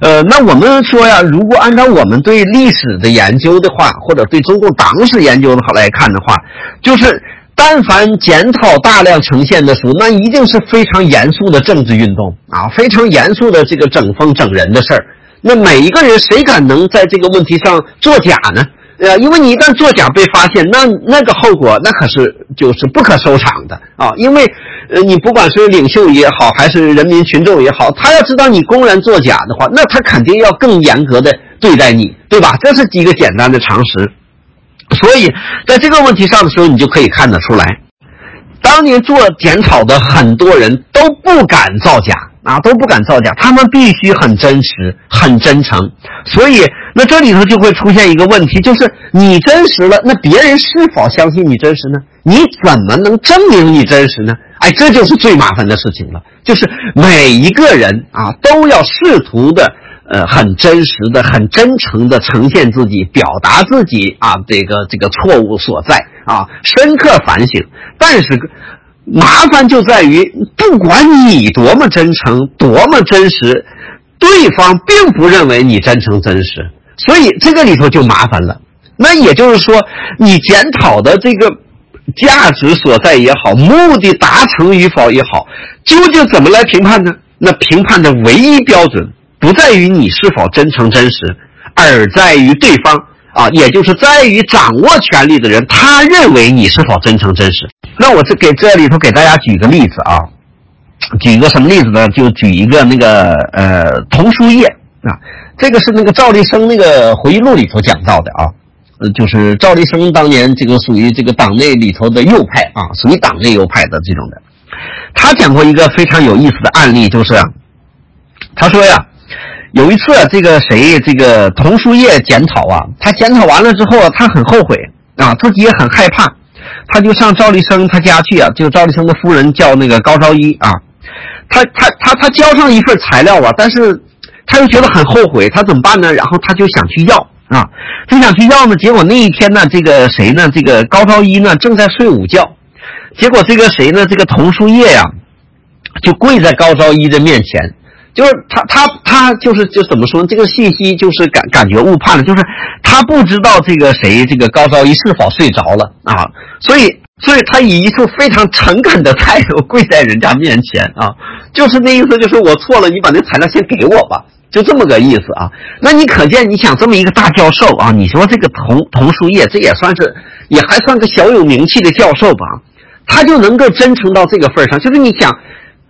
呃，那我们说呀，如果按照我们对历史的研究的话，或者对中共党史研究的话来看的话，就是但凡检讨大量呈现的书，那一定是非常严肃的政治运动啊，非常严肃的这个整风整人的事儿。那每一个人谁敢能在这个问题上作假呢？呃，因为你一旦作假被发现，那那个后果那可是就是不可收场的啊！因为，呃，你不管是领袖也好，还是人民群众也好，他要知道你公然作假的话，那他肯定要更严格的对待你，对吧？这是一个简单的常识。所以，在这个问题上的时候，你就可以看得出来，当年做检讨的很多人都不敢造假。啊，都不敢造假，他们必须很真实、很真诚。所以，那这里头就会出现一个问题，就是你真实了，那别人是否相信你真实呢？你怎么能证明你真实呢？哎，这就是最麻烦的事情了。就是每一个人啊，都要试图的，呃，很真实的、很真诚的呈现自己，表达自己啊，这个这个错误所在啊，深刻反省。但是。麻烦就在于，不管你多么真诚、多么真实，对方并不认为你真诚真实，所以这个里头就麻烦了。那也就是说，你检讨的这个价值所在也好，目的达成与否也好，究竟怎么来评判呢？那评判的唯一标准不在于你是否真诚真实，而在于对方啊，也就是在于掌握权力的人，他认为你是否真诚真实。那我这给这里头给大家举个例子啊，举一个什么例子呢？就举一个那个呃童书业啊，这个是那个赵立生那个回忆录里头讲到的啊。就是赵立生当年这个属于这个党内里头的右派啊，属于党内右派的这种的。他讲过一个非常有意思的案例，就是他说呀，有一次这个谁这个童书业检讨啊，他检讨完了之后，他很后悔啊，自己也很害怕，他就上赵立生他家去啊，就赵立生的夫人叫那个高昭一啊，他他他他交上一份材料啊，但是他又觉得很后悔，他怎么办呢？然后他就想去要。啊，他想去要呢，结果那一天呢，这个谁呢？这个高昭一呢正在睡午觉，结果这个谁呢？这个童书业呀，就跪在高昭一的面前，就是他他他就是就怎么说呢？这个信息就是感感觉误判了，就是他不知道这个谁这个高昭一是否睡着了啊，所以所以他以一副非常诚恳的态度跪在人家面前啊，就是那意思，就是我错了，你把那材料先给我吧。就这么个意思啊，那你可见，你想这么一个大教授啊，你说这个童童书业，这也算是，也还算个小有名气的教授吧，他就能够真诚到这个份上，就是你想，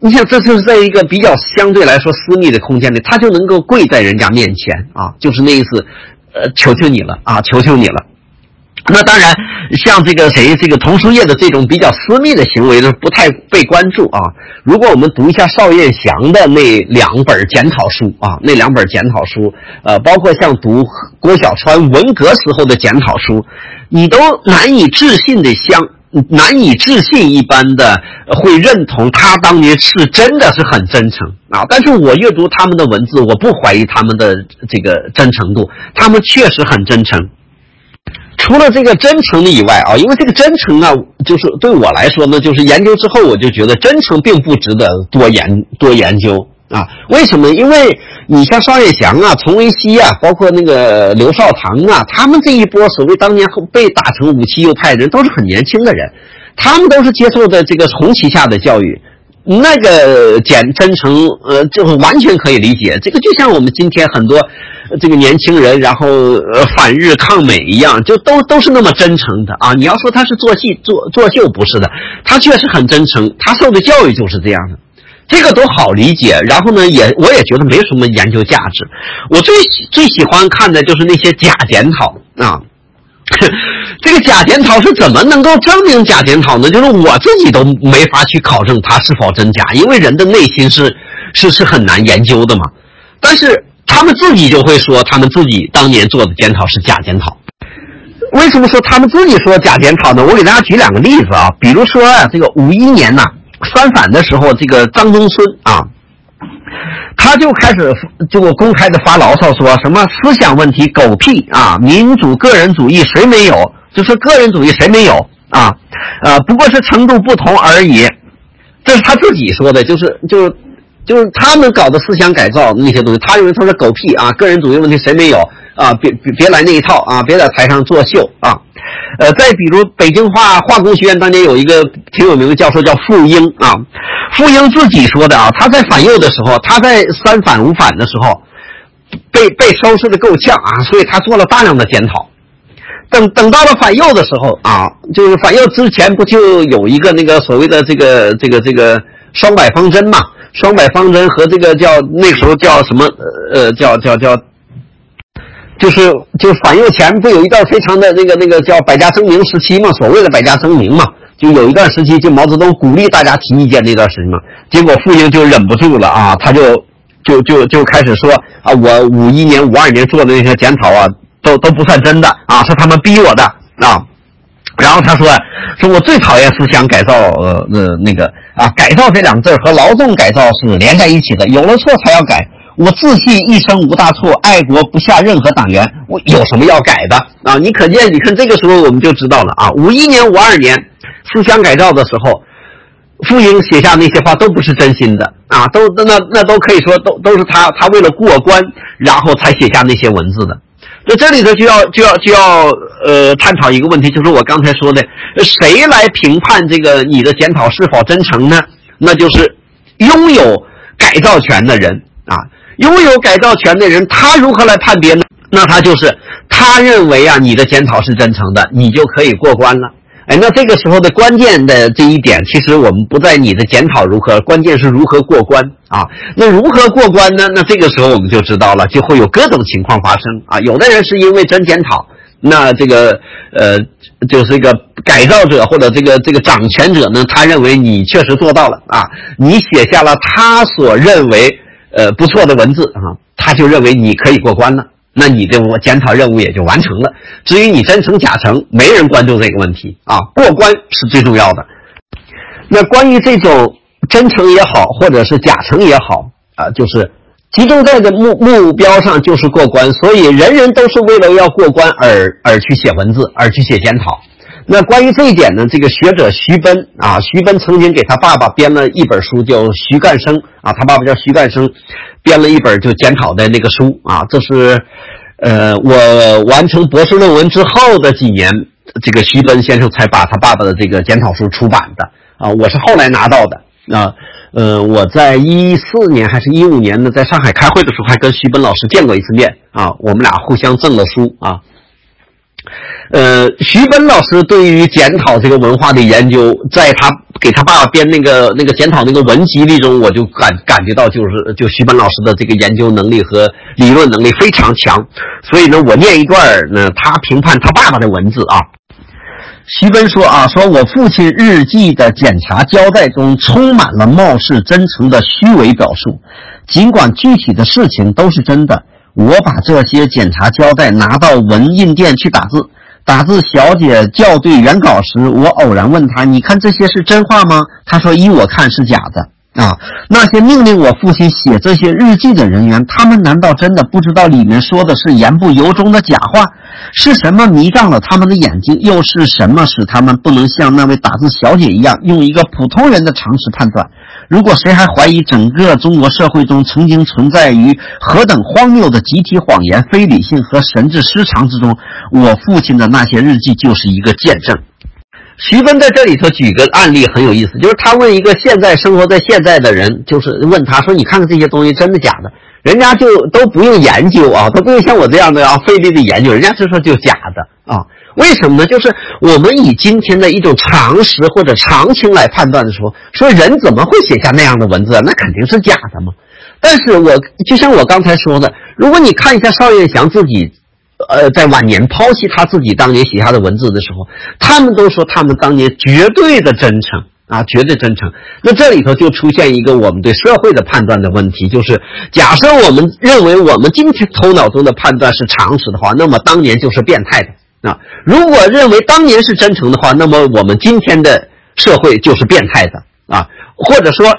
你想，这就是在一个比较相对来说私密的空间里，他就能够跪在人家面前啊，就是那意思，呃，求求你了啊，求求你了。那当然，像这个谁，这个童书业的这种比较私密的行为呢，不太被关注啊。如果我们读一下邵彦祥的那两本检讨书啊，那两本检讨书，呃，包括像读郭小川文革时候的检讨书，你都难以置信的相，难以置信一般的会认同他当年是真的是很真诚啊。但是我阅读他们的文字，我不怀疑他们的这个真诚度，他们确实很真诚。除了这个真诚的以外啊，因为这个真诚呢，就是对我来说呢，就是研究之后，我就觉得真诚并不值得多研多研究啊。为什么？因为你像邵彦祥啊、丛维熙啊，包括那个刘少棠啊，他们这一波所谓当年被打成武器右派的人，都是很年轻的人，他们都是接受的这个红旗下的教育。那个简真诚，呃，就完全可以理解。这个就像我们今天很多这个年轻人，然后呃反日抗美一样，就都都是那么真诚的啊。你要说他是做戏做作秀，不是的，他确实很真诚，他受的教育就是这样的，这个都好理解。然后呢，也我也觉得没什么研究价值。我最最喜欢看的就是那些假检讨啊。这个假检讨是怎么能够证明假检讨呢？就是我自己都没法去考证它是否真假，因为人的内心是是是很难研究的嘛。但是他们自己就会说，他们自己当年做的检讨是假检讨。为什么说他们自己说假检讨呢？我给大家举两个例子啊，比如说啊，这个五一年呐三反的时候，这个张东孙啊。他就开始就公开的发牢骚，说什么思想问题狗屁啊，民主个人主义谁没有？就是个人主义谁没有啊？呃，不过是程度不同而已。这是他自己说的，就是就就是他们搞的思想改造那些东西，他认为他是狗屁啊，个人主义问题谁没有啊？别别别来那一套啊，别在台上作秀啊。呃，再比如北京化化工学院当年有一个挺有名的教授叫傅英啊，傅英自己说的啊，他在反右的时候，他在三反五反的时候，被被收拾的够呛啊，所以他做了大量的检讨。等等到了反右的时候啊，就是反右之前不就有一个那个所谓的这个这个这个双百方针嘛？双百方针和这个叫那时候叫什么呃叫叫叫。就是就反右前不有一段非常的那个那个叫百家争鸣时期嘛，所谓的百家争鸣嘛，就有一段时期就毛泽东鼓励大家提意见那段时期嘛，结果傅英就忍不住了啊，他就就就就开始说啊，我五一年五二年做的那些检讨啊，都都不算真的啊，是他们逼我的啊，然后他说说我最讨厌思想改造呃呃那个啊改造这两个字和劳动改造是连在一起的，有了错才要改。我自信一生无大错，爱国不下任何党员。我有什么要改的啊？你可见，你看这个时候我们就知道了啊。五一年、五二年思想改造的时候，傅英写下那些话都不是真心的啊，都那那都可以说都都是他他为了过关，然后才写下那些文字的。那这里头就要就要就要呃探讨一个问题，就是我刚才说的，谁来评判这个你的检讨是否真诚呢？那就是拥有改造权的人啊。拥有改造权的人，他如何来判别呢？那他就是他认为啊，你的检讨是真诚的，你就可以过关了。哎，那这个时候的关键的这一点，其实我们不在你的检讨如何，关键是如何过关啊。那如何过关呢？那这个时候我们就知道了，就会有各种情况发生啊。有的人是因为真检讨，那这个呃，就是一个改造者或者这个这个掌权者呢，他认为你确实做到了啊，你写下了他所认为呃不错的文字啊，他就认为你可以过关了。那你的我检讨任务也就完成了。至于你真诚假诚，没人关注这个问题啊，过关是最重要的。那关于这种真诚也好，或者是假诚也好啊，就是集中在的目目标上就是过关，所以人人都是为了要过关而而去写文字，而去写检讨。那关于这一点呢，这个学者徐奔啊，徐奔曾经给他爸爸编了一本书，叫《徐干生》啊，他爸爸叫徐干生，编了一本就检讨的那个书啊。这是，呃，我完成博士论文之后的几年，这个徐奔先生才把他爸爸的这个检讨书出版的啊。我是后来拿到的啊，呃，我在一四年还是一五年呢，在上海开会的时候，还跟徐奔老师见过一次面啊，我们俩互相赠了书啊。呃，徐奔老师对于检讨这个文化的研究，在他给他爸爸编那个那个检讨那个文集里中，我就感感觉到，就是就徐奔老师的这个研究能力和理论能力非常强。所以呢，我念一段呢，他评判他爸爸的文字啊。徐奔说啊，说我父亲日记的检查交代中充满了貌似真诚的虚伪表述，尽管具体的事情都是真的。我把这些检查交代拿到文印店去打字。打字小姐校对原稿时，我偶然问她：“你看这些是真话吗？”她说：“依我看是假的。”啊，那些命令我父亲写这些日记的人员，他们难道真的不知道里面说的是言不由衷的假话？是什么迷障了他们的眼睛？又是什么使他们不能像那位打字小姐一样，用一个普通人的常识判断？如果谁还怀疑整个中国社会中曾经存在于何等荒谬的集体谎言、非理性和神志失常之中，我父亲的那些日记就是一个见证。徐芬在这里头举个案例很有意思，就是他问一个现在生活在现在的人，就是问他说：“你看看这些东西真的假的？”人家就都不用研究啊，都不用像我这样的啊费力的研究，人家就说就假的啊。为什么呢？就是我们以今天的一种常识或者常情来判断的时候，说人怎么会写下那样的文字？那肯定是假的嘛。但是我就像我刚才说的，如果你看一下邵彦祥自己。呃，在晚年抛弃他自己当年写下的文字的时候，他们都说他们当年绝对的真诚啊，绝对真诚。那这里头就出现一个我们对社会的判断的问题，就是假设我们认为我们今天头脑中的判断是常识的话，那么当年就是变态的啊；如果认为当年是真诚的话，那么我们今天的社会就是变态的啊。或者说，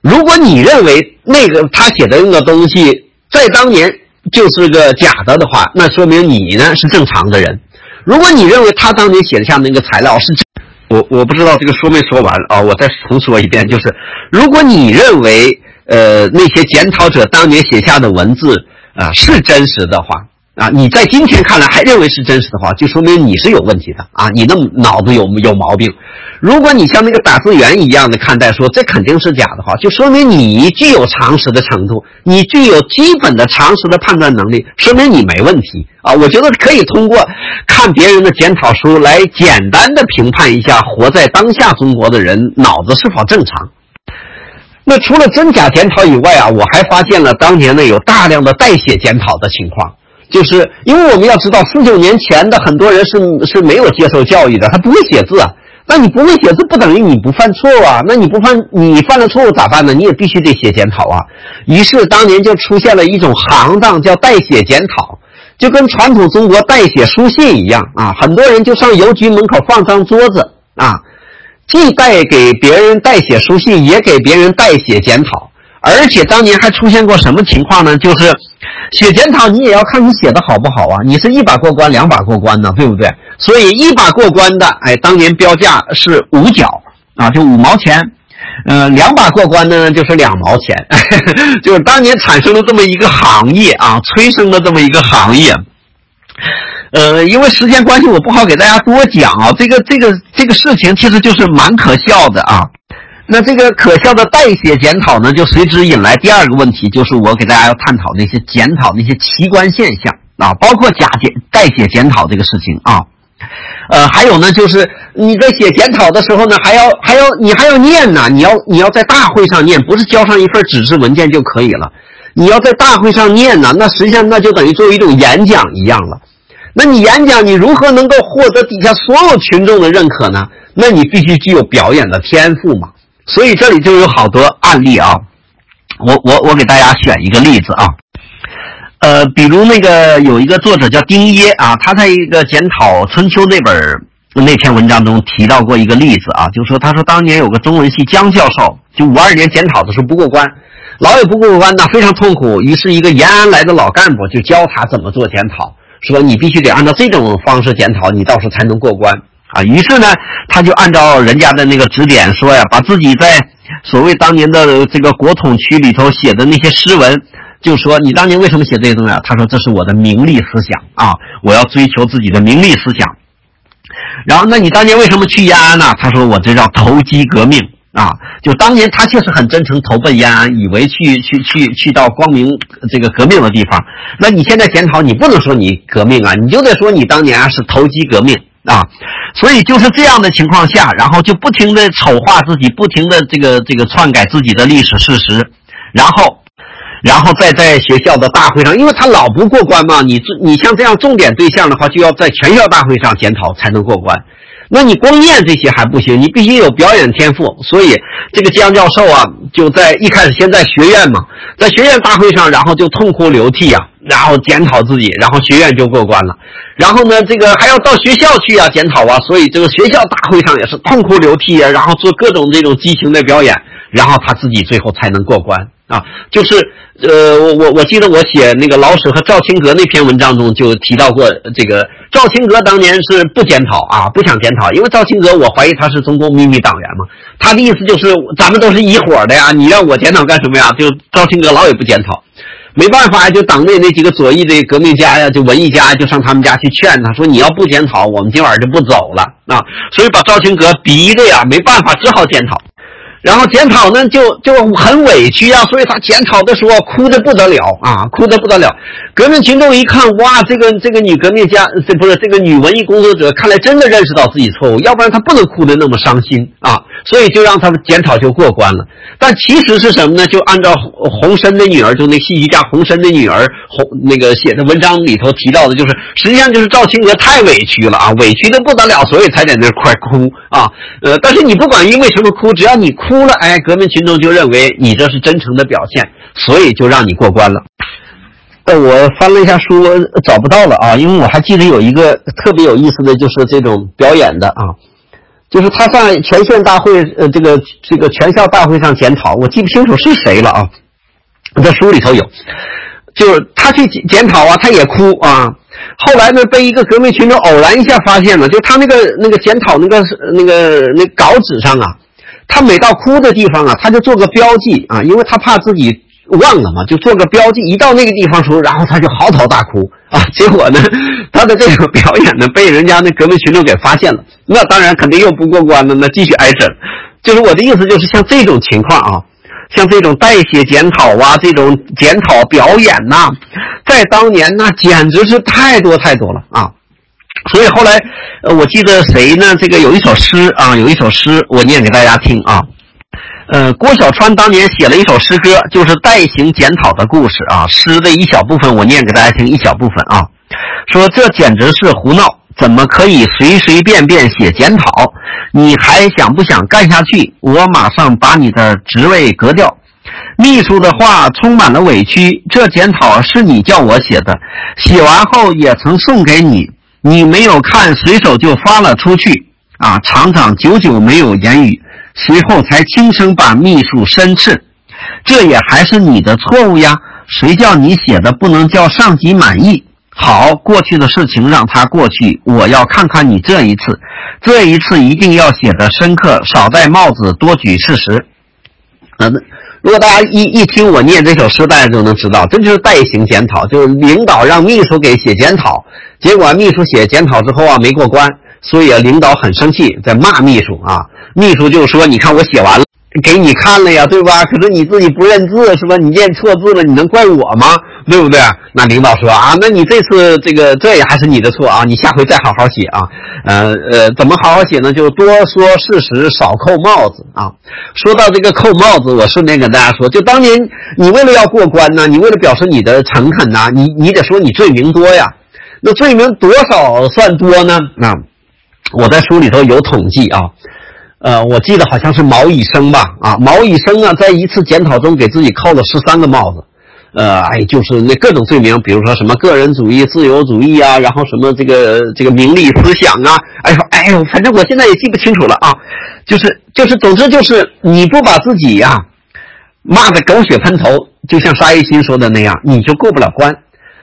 如果你认为那个他写的那个东西在当年。就是个假的的话，那说明你呢是正常的人。如果你认为他当年写的下那个材料是真，我我不知道这个说没说完啊，我再重说一遍，就是如果你认为呃那些检讨者当年写下的文字啊是真实的话。啊，你在今天看来还认为是真实的话，就说明你是有问题的啊！你的脑子有有毛病。如果你像那个打字员一样的看待，说这肯定是假的话，就说明你具有常识的程度，你具有基本的常识的判断能力，说明你没问题啊！我觉得可以通过看别人的检讨书来简单的评判一下活在当下中国的人脑子是否正常。那除了真假检讨以外啊，我还发现了当年呢有大量的代写检讨的情况。就是因为我们要知道，四九年前的很多人是是没有接受教育的，他不会写字啊。那你不会写字，不等于你不犯错啊。那你不犯，你犯了错误咋办呢？你也必须得写检讨啊。于是当年就出现了一种行当，叫代写检讨，就跟传统中国代写书信一样啊。很多人就上邮局门口放张桌子啊，既代给别人代写书信，也给别人代写检讨。而且当年还出现过什么情况呢？就是。写检讨，你也要看你写的好不好啊！你是一把过关，两把过关呢，对不对？所以一把过关的，哎，当年标价是五角啊，就五毛钱。嗯，两把过关的呢，就是两毛钱。就是当年产生了这么一个行业啊，催生了这么一个行业。呃，因为时间关系，我不好给大家多讲啊。这个这个这个事情，其实就是蛮可笑的啊。那这个可笑的代写检讨呢，就随之引来第二个问题，就是我给大家要探讨那些检讨那些奇观现象啊，包括假检代写检讨这个事情啊。呃，还有呢，就是你在写检讨的时候呢，还要还要你还要念呢，你要你要在大会上念，不是交上一份纸质文件就可以了，你要在大会上念呢，那实际上那就等于作为一种演讲一样了。那你演讲，你如何能够获得底下所有群众的认可呢？那你必须具有表演的天赋嘛。所以这里就有好多案例啊，我我我给大家选一个例子啊。呃，比如那个有一个作者叫丁耶啊，他在一个检讨春秋那本那篇文章中提到过一个例子啊，就说他说当年有个中文系江教授，就五二年检讨的时候不过关，老也不过关呢，非常痛苦。于是，一个延安来的老干部就教他怎么做检讨，说你必须得按照这种方式检讨，你到时候才能过关啊。于是呢，他就按照人家的那个指点说呀，把自己在所谓当年的这个国统区里头写的那些诗文。就说你当年为什么写这些东西啊？他说这是我的名利思想啊，我要追求自己的名利思想。然后，那你当年为什么去延安呢？他说我这叫投机革命啊。就当年他确实很真诚投奔延安，以为去去去去到光明这个革命的地方。那你现在检讨，你不能说你革命啊，你就得说你当年是投机革命啊。所以就是这样的情况下，然后就不停的丑化自己，不停的这个这个篡改自己的历史事实，然后。然后再在学校的大会上，因为他老不过关嘛，你你像这样重点对象的话，就要在全校大会上检讨才能过关。那你光念这些还不行，你必须有表演天赋。所以这个江教授啊，就在一开始先在学院嘛，在学院大会上，然后就痛哭流涕啊，然后检讨自己，然后学院就过关了。然后呢，这个还要到学校去啊检讨啊，所以这个学校大会上也是痛哭流涕啊，然后做各种这种激情的表演，然后他自己最后才能过关。啊，就是，呃，我我我记得我写那个老舍和赵青阁那篇文章中就提到过，这个赵青阁当年是不检讨啊，不想检讨，因为赵青阁我怀疑他是中共秘密党员嘛，他的意思就是咱们都是一伙的呀，你让我检讨干什么呀？就赵青阁老也不检讨，没办法，就党内那几个左翼的革命家呀，就文艺家就上他们家去劝他说你要不检讨，我们今晚就不走了啊，所以把赵青阁逼的呀，没办法，只好检讨。然后检讨呢，就就很委屈啊，所以他检讨的时候哭的不得了啊，哭的不得了。革命群众一看，哇，这个这个女革命家，这不是这个女文艺工作者，看来真的认识到自己错误，要不然她不能哭的那么伤心啊。所以就让他们检讨就过关了。但其实是什么呢？就按照洪深的女儿，就那戏剧家洪深的女儿洪那个写的文章里头提到的，就是实际上就是赵青娥太委屈了啊，委屈的不得了，所以才在那块哭啊。呃，但是你不管因为什么哭，只要你哭了，哎，革命群众就认为你这是真诚的表现，所以就让你过关了。呃，我翻了一下书，找不到了啊，因为我还记得有一个特别有意思的就是这种表演的啊。就是他上全县大会，呃，这个这个全校大会上检讨，我记不清楚是谁了啊。在书里头有，就是他去检讨啊，他也哭啊。后来呢，被一个革命群众偶然一下发现了，就他那个那个检讨那个那个那稿纸上啊，他每到哭的地方啊，他就做个标记啊，因为他怕自己。忘了嘛，就做个标记。一到那个地方时候，然后他就嚎啕大哭啊。结果呢，他的这个表演呢，被人家那革命群众给发现了。那当然肯定又不过关了，那继续挨整。就是我的意思，就是像这种情况啊，像这种代写检讨啊，这种检讨表演呐，在当年那简直是太多太多了啊。所以后来，呃，我记得谁呢？这个有一首诗啊，有一首诗，我念给大家听啊。呃，郭小川当年写了一首诗歌，就是代行检讨的故事啊。诗的一小部分我念给大家听，一小部分啊，说这简直是胡闹，怎么可以随随便便写检讨？你还想不想干下去？我马上把你的职位革掉。秘书的话充满了委屈，这检讨是你叫我写的，写完后也曾送给你，你没有看，随手就发了出去啊，厂长久久没有言语。随后才轻声把秘书申斥，这也还是你的错误呀！谁叫你写的不能叫上级满意？好，过去的事情让它过去，我要看看你这一次，这一次一定要写的深刻，少戴帽子，多举事实。嗯，如果大家一一听我念这首诗，大家就能知道，这就是代行检讨，就是领导让秘书给写检讨，结果秘书写检讨之后啊没过关，所以啊领导很生气，在骂秘书啊。秘书就说：“你看我写完了，给你看了呀，对吧？可是你自己不认字是吧？你念错字了，你能怪我吗？对不对？那领导说啊，那你这次这个这也还是你的错啊，你下回再好好写啊。呃呃，怎么好好写呢？就多说事实，少扣帽子啊。说到这个扣帽子，我顺便跟大家说，就当年你为了要过关呢，你为了表示你的诚恳呐，你你得说你罪名多呀。那罪名多少算多呢？那我在书里头有统计啊。呃，我记得好像是毛以生吧，啊，毛以生啊，在一次检讨中给自己扣了十三个帽子，呃，哎，就是那各种罪名，比如说什么个人主义、自由主义啊，然后什么这个这个名利思想啊，哎呦，哎呦，反正我现在也记不清楚了啊，就是就是，总之就是你不把自己呀骂的狗血喷头，就像沙一新说的那样，你就过不了关。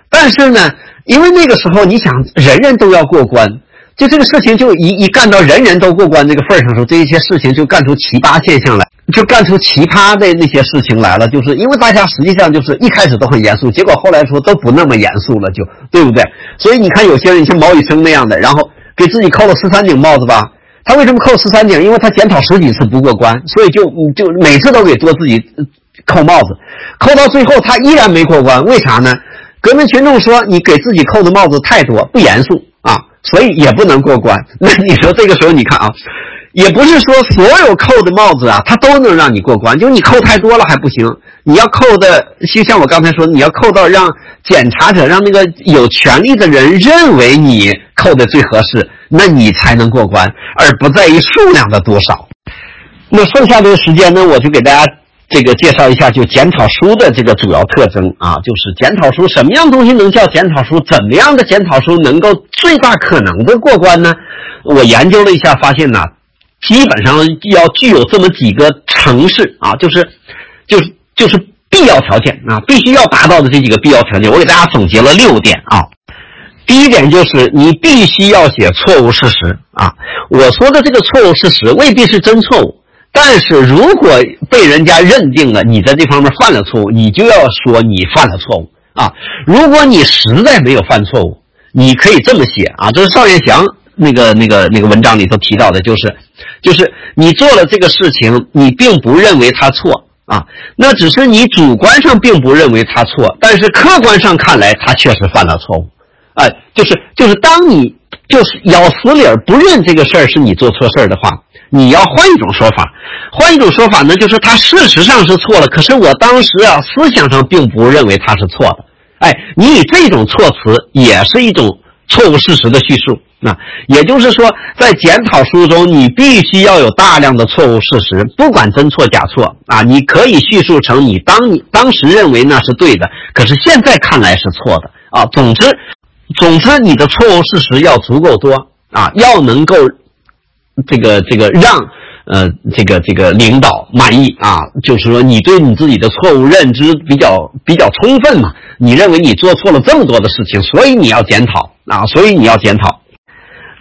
但是呢，因为那个时候你想，人人都要过关。就这个事情，就一一干到人人都过关这个份儿上时候，这一些事情就干出奇葩现象来，就干出奇葩的那些事情来了。就是因为大家实际上就是一开始都很严肃，结果后来说都不那么严肃了，就对不对？所以你看有些人像毛以生那样的，然后给自己扣了十三顶帽子吧。他为什么扣十三顶？因为他检讨十几次不过关，所以就就每次都给多自己扣帽子，扣到最后他依然没过关。为啥呢？革命群众说你给自己扣的帽子太多，不严肃。所以也不能过关。那你说这个时候，你看啊，也不是说所有扣的帽子啊，它都能让你过关。就你扣太多了还不行，你要扣的，就像我刚才说，你要扣到让检查者、让那个有权利的人认为你扣的最合适，那你才能过关，而不在于数量的多少。那剩下的时间呢，我就给大家。这个介绍一下，就检讨书的这个主要特征啊，就是检讨书什么样东西能叫检讨书？怎么样的检讨书能够最大可能的过关呢？我研究了一下，发现呢，基本上要具有这么几个程式啊，就是，就是就是必要条件啊，必须要达到的这几个必要条件，我给大家总结了六点啊。第一点就是你必须要写错误事实啊，我说的这个错误事实未必是真错误。但是如果被人家认定了你在这方面犯了错误，你就要说你犯了错误啊。如果你实在没有犯错误，你可以这么写啊。这是邵元祥那个那个那个文章里头提到的，就是就是你做了这个事情，你并不认为他错啊，那只是你主观上并不认为他错，但是客观上看来他确实犯了错误。哎，就是就是当你就是咬死理儿不认这个事儿是你做错事儿的话。你要换一种说法，换一种说法呢，就是他事实上是错了，可是我当时啊，思想上并不认为他是错的。哎，你以这种措辞也是一种错误事实的叙述。那也就是说，在检讨书中，你必须要有大量的错误事实，不管真错假错啊，你可以叙述成你当你当时认为那是对的，可是现在看来是错的啊。总之，总之你的错误事实要足够多啊，要能够。这个这个让呃这个这个领导满意啊，就是说你对你自己的错误认知比较比较充分嘛，你认为你做错了这么多的事情，所以你要检讨啊，所以你要检讨。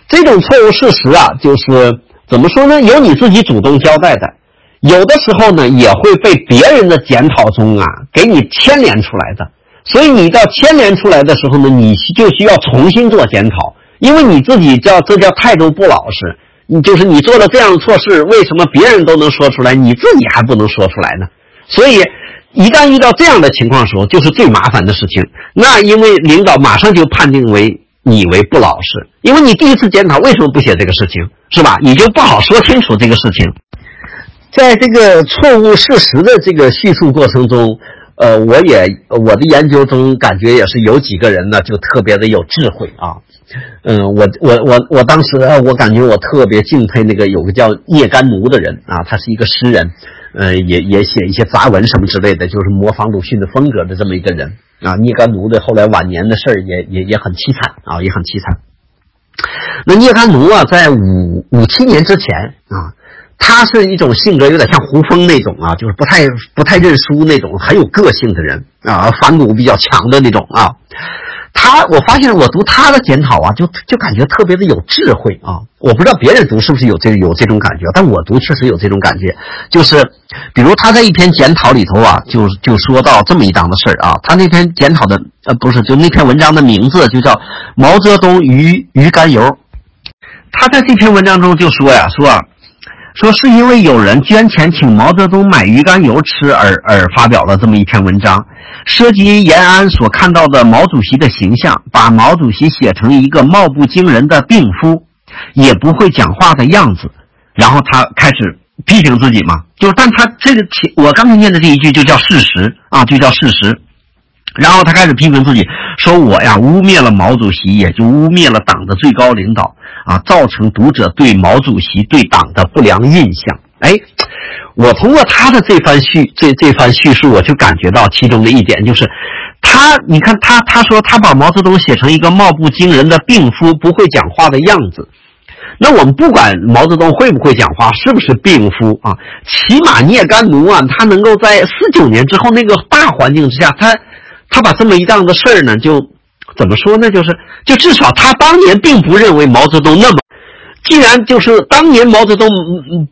这种错误事实啊，就是怎么说呢？由你自己主动交代的，有的时候呢也会被别人的检讨中啊给你牵连出来的，所以你到牵连出来的时候呢，你就需要重新做检讨，因为你自己叫这叫态度不老实。你就是你做了这样的错事，为什么别人都能说出来，你自己还不能说出来呢？所以，一旦遇到这样的情况时候，就是最麻烦的事情。那因为领导马上就判定为你为不老实，因为你第一次检讨为什么不写这个事情，是吧？你就不好说清楚这个事情。在这个错误事实的这个叙述过程中，呃，我也我的研究中感觉也是有几个人呢，就特别的有智慧啊。嗯，我我我我当时我感觉我特别敬佩那个有个叫聂甘奴的人啊，他是一个诗人，呃，也也写一些杂文什么之类的，就是模仿鲁迅的风格的这么一个人啊。聂甘奴的后来晚年的事儿也也也很凄惨啊，也很凄惨。那聂甘奴啊，在五五七年之前啊，他是一种性格有点像胡风那种啊，就是不太不太认输那种，很有个性的人啊，反骨比较强的那种啊。他，我发现我读他的检讨啊，就就感觉特别的有智慧啊。我不知道别人读是不是有这有这种感觉，但我读确实有这种感觉。就是，比如他在一篇检讨里头啊，就就说到这么一档子事儿啊。他那篇检讨的呃不是，就那篇文章的名字就叫《毛泽东鱼鱼肝油》。他在这篇文章中就说呀，说说是因为有人捐钱请毛泽东买鱼肝油吃而而发表了这么一篇文章，涉及延安所看到的毛主席的形象，把毛主席写成一个貌不惊人的病夫，也不会讲话的样子，然后他开始批评自己嘛，就但他这个我刚才念的这一句就叫事实啊，就叫事实。然后他开始批评自己，说我呀污蔑了毛主席，也就污蔑了党的最高领导啊，造成读者对毛主席、对党的不良印象。哎，我通过他的这番叙这这番叙述，我就感觉到其中的一点就是，他你看他他说他把毛泽东写成一个貌不惊人的病夫，不会讲话的样子。那我们不管毛泽东会不会讲话，是不是病夫啊？起码聂甘奴啊，他能够在四九年之后那个大环境之下，他。他把这么一档子事儿呢，就怎么说呢？就是，就至少他当年并不认为毛泽东那么，既然就是当年毛泽东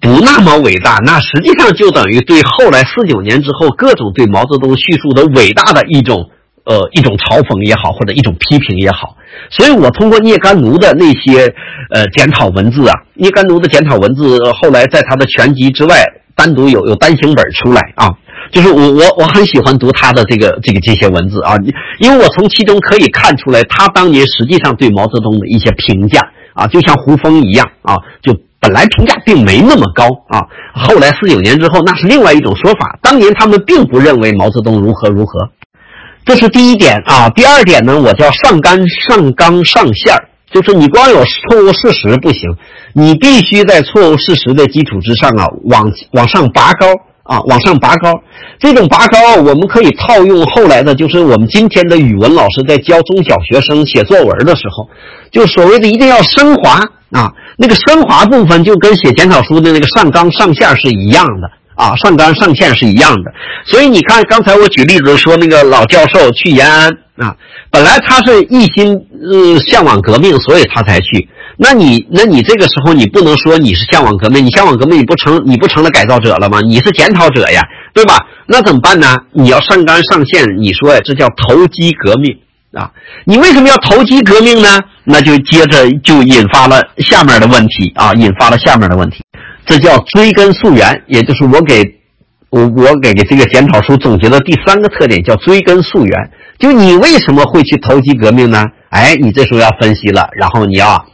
不那么伟大，那实际上就等于对后来四九年之后各种对毛泽东叙述的伟大的一种呃一种嘲讽也好，或者一种批评也好。所以我通过聂甘奴的那些呃检讨文字啊，聂甘奴的检讨文字后来在他的全集之外单独有有单行本出来啊。就是我我我很喜欢读他的这个这个这些文字啊，因为我从其中可以看出来他当年实际上对毛泽东的一些评价啊，就像胡风一样啊，就本来评价并没那么高啊，后来四九年之后那是另外一种说法，当年他们并不认为毛泽东如何如何，这是第一点啊。第二点呢，我叫上纲上纲上线儿，就是你光有错误事实不行，你必须在错误事实的基础之上啊，往往上拔高。啊，往上拔高，这种拔高，我们可以套用后来的，就是我们今天的语文老师在教中小学生写作文的时候，就所谓的一定要升华啊，那个升华部分就跟写检讨书的那个上纲上线是一样的啊，上纲上线是一样的。所以你看，刚才我举例子说那个老教授去延安啊，本来他是一心呃向往革命，所以他才去。那你，那你这个时候你不能说你是向往革命，你向往革命你不成，你不成了改造者了吗？你是检讨者呀，对吧？那怎么办呢？你要上纲上线，你说呀，这叫投机革命啊！你为什么要投机革命呢？那就接着就引发了下面的问题啊，引发了下面的问题，这叫追根溯源，也就是我给我我给这个检讨书总结的第三个特点叫追根溯源。就你为什么会去投机革命呢？哎，你这时候要分析了，然后你要。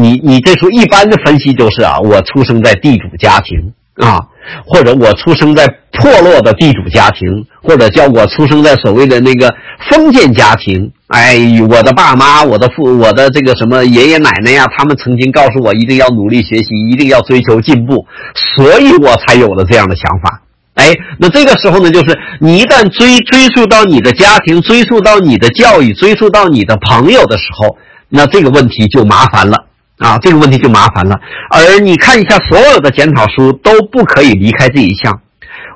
你你这时候一般的分析就是啊，我出生在地主家庭啊，或者我出生在破落的地主家庭，或者叫我出生在所谓的那个封建家庭。哎，我的爸妈、我的父、我的这个什么爷爷奶奶呀，他们曾经告诉我一定要努力学习，一定要追求进步，所以我才有了这样的想法。哎，那这个时候呢，就是你一旦追追溯到你的家庭，追溯到你的教育，追溯到你的朋友的时候，那这个问题就麻烦了。啊，这个问题就麻烦了。而你看一下，所有的检讨书都不可以离开这一项。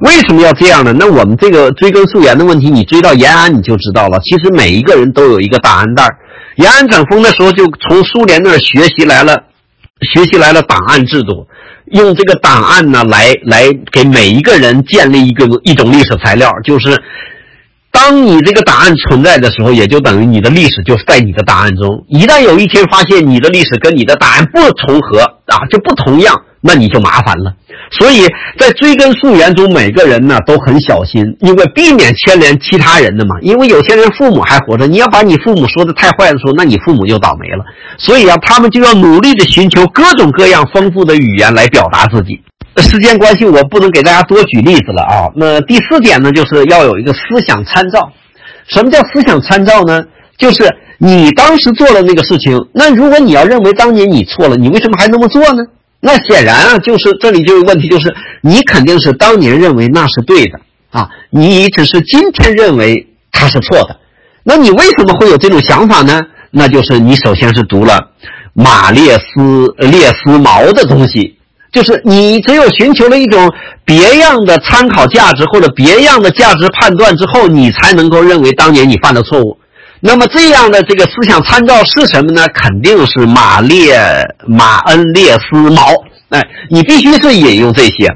为什么要这样呢？那我们这个追根溯源的问题，你追到延安你就知道了。其实每一个人都有一个档案袋延安整风的时候，就从苏联那儿学习来了，学习来了档案制度，用这个档案呢来来给每一个人建立一个一种历史材料，就是。当你这个档案存在的时候，也就等于你的历史就是在你的档案中。一旦有一天发现你的历史跟你的档案不重合啊，就不同样，那你就麻烦了。所以在追根溯源中，每个人呢都很小心，因为避免牵连其他人的嘛。因为有些人父母还活着，你要把你父母说的太坏的时候，那你父母就倒霉了。所以啊，他们就要努力的寻求各种各样丰富的语言来表达自己。时间关系，我不能给大家多举例子了啊。那第四点呢，就是要有一个思想参照。什么叫思想参照呢？就是你当时做了那个事情，那如果你要认为当年你错了，你为什么还那么做呢？那显然啊，就是这里就有问题，就是你肯定是当年认为那是对的啊，你只是今天认为它是错的。那你为什么会有这种想法呢？那就是你首先是读了马列斯列斯毛的东西。就是你只有寻求了一种别样的参考价值或者别样的价值判断之后，你才能够认为当年你犯的错误。那么这样的这个思想参照是什么呢？肯定是马列马恩列斯毛。哎，你必须是引用这些。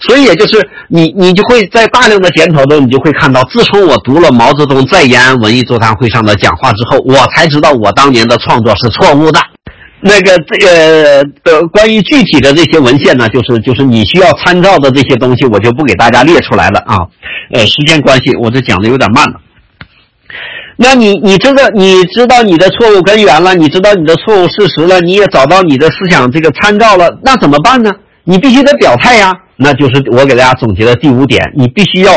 所以也就是你你就会在大量的检讨中，你就会看到，自从我读了毛泽东在延安文艺座谈会上的讲话之后，我才知道我当年的创作是错误的。那个这个的，关于具体的这些文献呢，就是就是你需要参照的这些东西，我就不给大家列出来了啊。呃，时间关系，我这讲的有点慢了。那你你知道你知道你的错误根源了，你知道你的错误事实了，你也找到你的思想这个参照了，那怎么办呢？你必须得表态呀。那就是我给大家总结的第五点，你必须要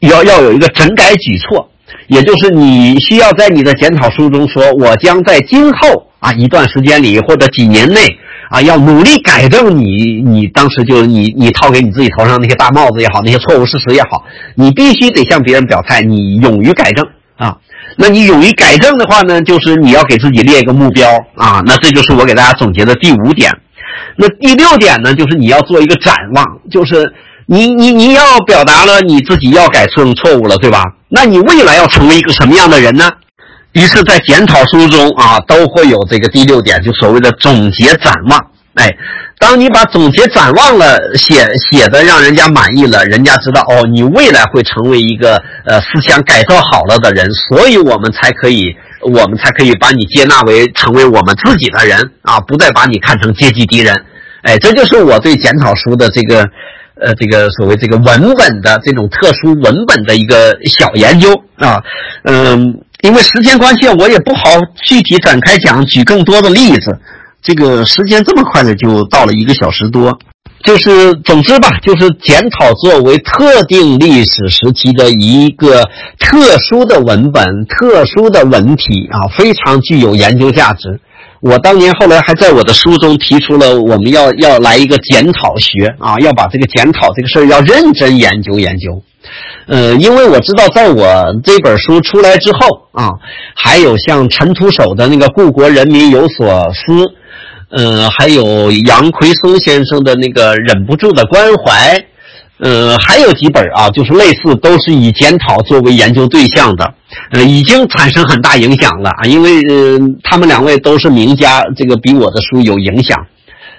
要要有一个整改举措，也就是你需要在你的检讨书中说，我将在今后。啊，一段时间里或者几年内啊，要努力改正你，你当时就你你套给你自己头上那些大帽子也好，那些错误事实也好，你必须得向别人表态，你勇于改正啊。那你勇于改正的话呢，就是你要给自己列一个目标啊。那这就是我给大家总结的第五点。那第六点呢，就是你要做一个展望，就是你你你要表达了你自己要改正错误了，对吧？那你未来要成为一个什么样的人呢？于是，在检讨书中啊，都会有这个第六点，就所谓的总结展望。哎，当你把总结展望了写写的让人家满意了，人家知道哦，你未来会成为一个呃思想改造好了的人，所以我们才可以，我们才可以把你接纳为成为我们自己的人啊，不再把你看成阶级敌人。哎，这就是我对检讨书的这个呃这个所谓这个文本的这种特殊文本的一个小研究啊，嗯。因为时间关系，我也不好具体展开讲，举更多的例子。这个时间这么快的就到了一个小时多，就是总之吧，就是检讨作为特定历史时期的一个特殊的文本、特殊的文体啊，非常具有研究价值。我当年后来还在我的书中提出了，我们要要来一个检讨学啊，要把这个检讨这个事儿要认真研究研究。呃，因为我知道，在我这本书出来之后啊，还有像陈独守的那个《故国人民有所思》，呃，还有杨奎松先生的那个《忍不住的关怀》，呃，还有几本啊，就是类似都是以检讨作为研究对象的，呃，已经产生很大影响了啊，因为呃，他们两位都是名家，这个比我的书有影响。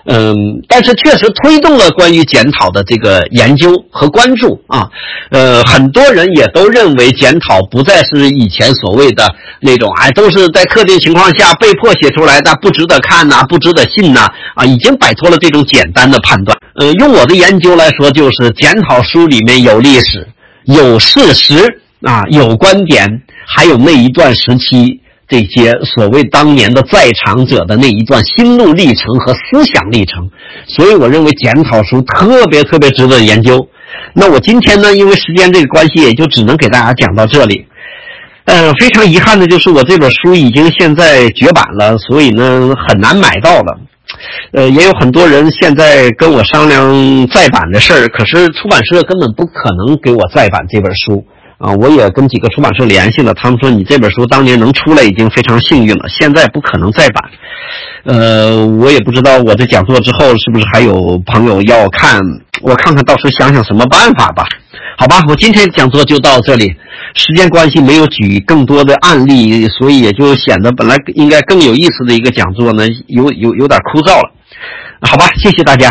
嗯，但是确实推动了关于检讨的这个研究和关注啊，呃，很多人也都认为检讨不再是以前所谓的那种，哎，都是在特定情况下被迫写出来的，不值得看呐，不值得信呐，啊，已经摆脱了这种简单的判断。呃，用我的研究来说，就是检讨书里面有历史、有事实啊，有观点，还有那一段时期。这些所谓当年的在场者的那一段心路历程和思想历程，所以我认为检讨书特别特别值得研究。那我今天呢，因为时间这个关系，也就只能给大家讲到这里。呃，非常遗憾的就是我这本书已经现在绝版了，所以呢很难买到了。呃，也有很多人现在跟我商量再版的事儿，可是出版社根本不可能给我再版这本书。啊，我也跟几个出版社联系了，他们说你这本书当年能出来已经非常幸运了，现在不可能再版。呃，我也不知道我这讲座之后是不是还有朋友要看，我看看到时候想想什么办法吧。好吧，我今天讲座就到这里，时间关系没有举更多的案例，所以也就显得本来应该更有意思的一个讲座呢，有有有点枯燥了。好吧，谢谢大家。